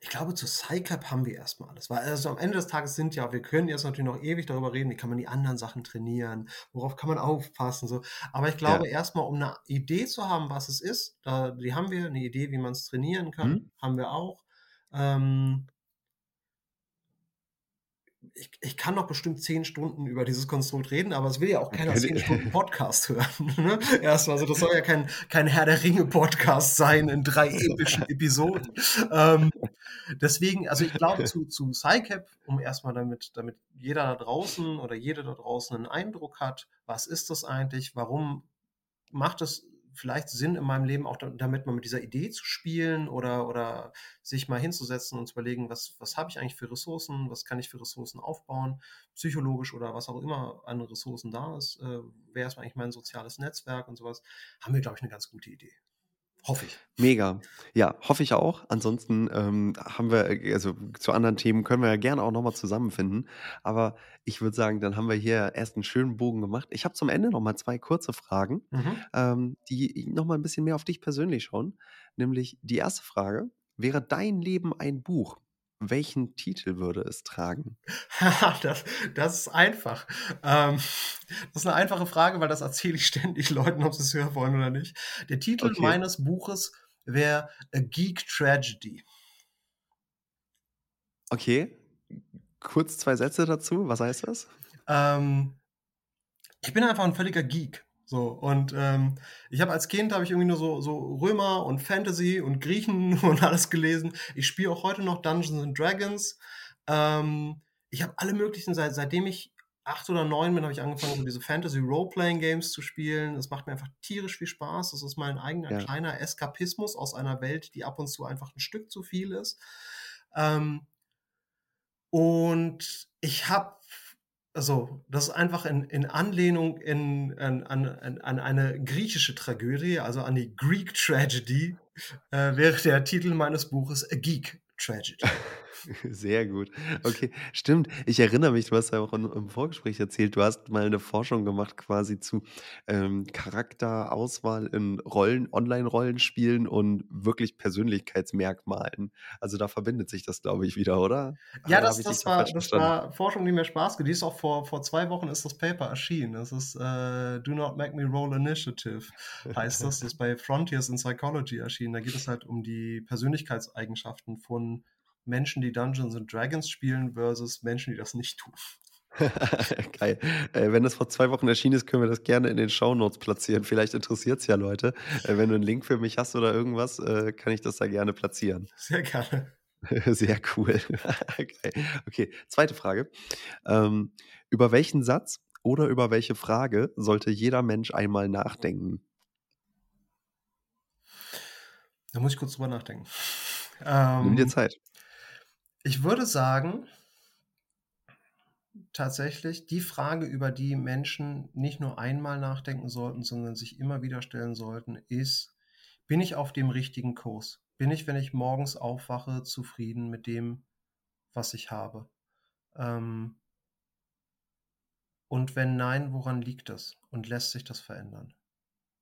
Ich glaube, zu SciCap haben wir erstmal alles. Weil also am Ende des Tages sind ja, wir können jetzt natürlich noch ewig darüber reden, wie kann man die anderen Sachen trainieren, worauf kann man aufpassen, so. Aber ich glaube, ja. erstmal, um eine Idee zu haben, was es ist, da, die haben wir, eine Idee, wie man es trainieren kann, hm. haben wir auch. Ähm, ich, ich kann noch bestimmt zehn Stunden über dieses Konstrukt reden, aber es will ja auch keiner zehn Stunden Podcast hören. Ne? Erstmal, also das soll ja kein, kein Herr der Ringe-Podcast sein in drei epischen Episoden. Ähm, deswegen, also ich glaube zu, zu SciCap, um erstmal damit, damit jeder da draußen oder jede da draußen einen Eindruck hat, was ist das eigentlich, warum macht es vielleicht Sinn in meinem Leben auch damit mal mit dieser Idee zu spielen oder, oder sich mal hinzusetzen und zu überlegen, was, was habe ich eigentlich für Ressourcen, was kann ich für Ressourcen aufbauen, psychologisch oder was auch immer an Ressourcen da ist, äh, wäre es eigentlich mein soziales Netzwerk und sowas, haben wir, glaube ich, eine ganz gute Idee. Hoffe ich. Mega. Ja, hoffe ich auch. Ansonsten ähm, haben wir, äh, also zu anderen Themen können wir ja gerne auch nochmal zusammenfinden. Aber ich würde sagen, dann haben wir hier erst einen schönen Bogen gemacht. Ich habe zum Ende nochmal zwei kurze Fragen, mhm. ähm, die nochmal ein bisschen mehr auf dich persönlich schauen. Nämlich die erste Frage: Wäre dein Leben ein Buch? Welchen Titel würde es tragen? das, das ist einfach. Ähm, das ist eine einfache Frage, weil das erzähle ich ständig Leuten, ob sie es hören wollen oder nicht. Der Titel okay. meines Buches wäre A Geek Tragedy. Okay. Kurz zwei Sätze dazu. Was heißt das? Ähm, ich bin einfach ein völliger Geek. So, und ähm, ich habe als Kind habe ich irgendwie nur so, so Römer und Fantasy und Griechen und alles gelesen. Ich spiele auch heute noch Dungeons and Dragons. Ähm, ich habe alle möglichen, seit, seitdem ich acht oder neun bin, habe ich angefangen, so diese Fantasy Role-Playing Games zu spielen. Das macht mir einfach tierisch viel Spaß. Das ist mein eigener ja. kleiner Eskapismus aus einer Welt, die ab und zu einfach ein Stück zu viel ist. Ähm, und ich habe also, das ist einfach in, in Anlehnung in, an, an, an eine griechische Tragödie, also an die Greek Tragedy, äh, wäre der Titel meines Buches A Geek Tragedy. Sehr gut. Okay, stimmt. Ich erinnere mich, du hast ja auch im Vorgespräch erzählt, du hast mal eine Forschung gemacht quasi zu ähm, Charakterauswahl in Rollen, Online-Rollenspielen und wirklich Persönlichkeitsmerkmalen. Also da verbindet sich das, glaube ich, wieder, oder? Ja, das, das, war, das war Forschung, die mir Spaß gemacht Die ist auch vor, vor zwei Wochen ist das Paper erschienen. Das ist äh, Do Not Make Me Roll Initiative, heißt das. Das ist bei Frontiers in Psychology erschienen. Da geht es halt um die Persönlichkeitseigenschaften von Menschen, die Dungeons and Dragons spielen, versus Menschen, die das nicht tun. Geil. Äh, wenn das vor zwei Wochen erschienen ist, können wir das gerne in den Show Notes platzieren. Vielleicht interessiert es ja Leute. Äh, wenn du einen Link für mich hast oder irgendwas, äh, kann ich das da gerne platzieren. Sehr gerne. Sehr cool. okay, zweite Frage. Ähm, über welchen Satz oder über welche Frage sollte jeder Mensch einmal nachdenken? Da muss ich kurz drüber nachdenken. Ähm, Nimm dir ähm, Zeit. Ich würde sagen, tatsächlich die Frage, über die Menschen nicht nur einmal nachdenken sollten, sondern sich immer wieder stellen sollten, ist, bin ich auf dem richtigen Kurs? Bin ich, wenn ich morgens aufwache, zufrieden mit dem, was ich habe? Ähm, und wenn nein, woran liegt das? Und lässt sich das verändern?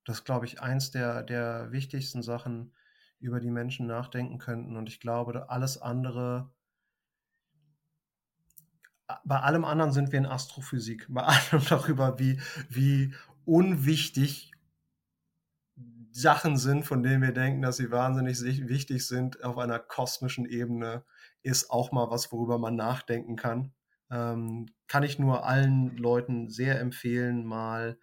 Das ist, glaube ich, eins der, der wichtigsten Sachen, über die Menschen nachdenken könnten. Und ich glaube, alles andere, bei allem anderen sind wir in Astrophysik, bei allem darüber, wie, wie unwichtig Sachen sind, von denen wir denken, dass sie wahnsinnig wichtig sind auf einer kosmischen Ebene, ist auch mal was, worüber man nachdenken kann. Ähm, kann ich nur allen Leuten sehr empfehlen, mal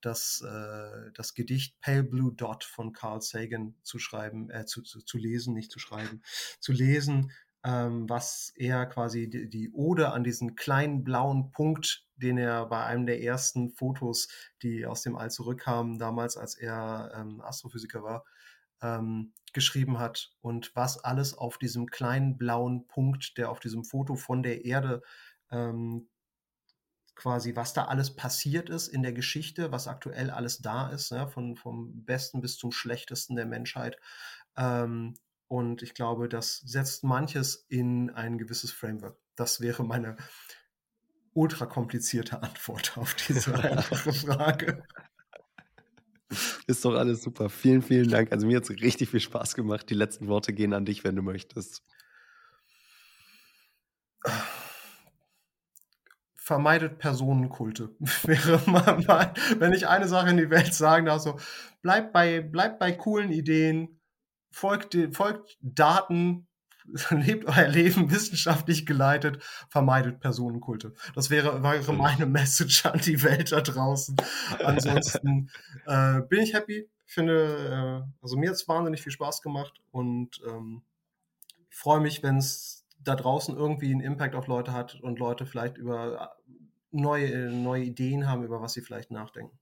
das, äh, das Gedicht Pale Blue Dot von Carl Sagan zu schreiben, äh, zu, zu, zu lesen, nicht zu schreiben, zu lesen, ähm, was er quasi die, die Ode an diesen kleinen blauen Punkt, den er bei einem der ersten Fotos, die aus dem All zurückkamen, damals, als er ähm, Astrophysiker war, ähm, geschrieben hat und was alles auf diesem kleinen blauen Punkt, der auf diesem Foto von der Erde ähm, quasi, was da alles passiert ist in der Geschichte, was aktuell alles da ist, ja, von, vom Besten bis zum Schlechtesten der Menschheit. Ähm, und ich glaube, das setzt manches in ein gewisses Framework. Das wäre meine ultra komplizierte Antwort auf diese einfache Frage. Ist doch alles super. Vielen, vielen Dank. Also mir hat es richtig viel Spaß gemacht. Die letzten Worte gehen an dich, wenn du möchtest. vermeidet Personenkulte. Wäre mal, mal, wenn ich eine Sache in die Welt sagen darf, so, bleibt bei, bleibt bei coolen Ideen, folgt, folgt Daten, lebt euer Leben wissenschaftlich geleitet, vermeidet Personenkulte. Das wäre, wäre meine Message an die Welt da draußen. Ansonsten äh, bin ich happy. Finde, äh, also mir hat es wahnsinnig viel Spaß gemacht und ähm, freue mich, wenn es da draußen irgendwie einen Impact auf Leute hat und Leute vielleicht über äh, neue, neue Ideen haben, über was sie vielleicht nachdenken.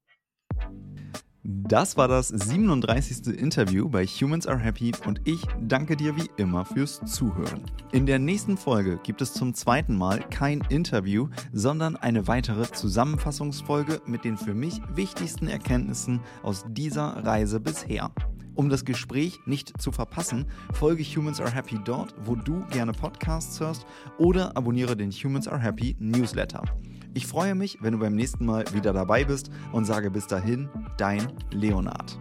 Das war das 37. Interview bei Humans Are Happy und ich danke dir wie immer fürs Zuhören. In der nächsten Folge gibt es zum zweiten Mal kein Interview, sondern eine weitere Zusammenfassungsfolge mit den für mich wichtigsten Erkenntnissen aus dieser Reise bisher. Um das Gespräch nicht zu verpassen, folge Humans Are Happy dort, wo du gerne Podcasts hörst oder abonniere den Humans Are Happy Newsletter. Ich freue mich, wenn du beim nächsten Mal wieder dabei bist und sage bis dahin, dein Leonard.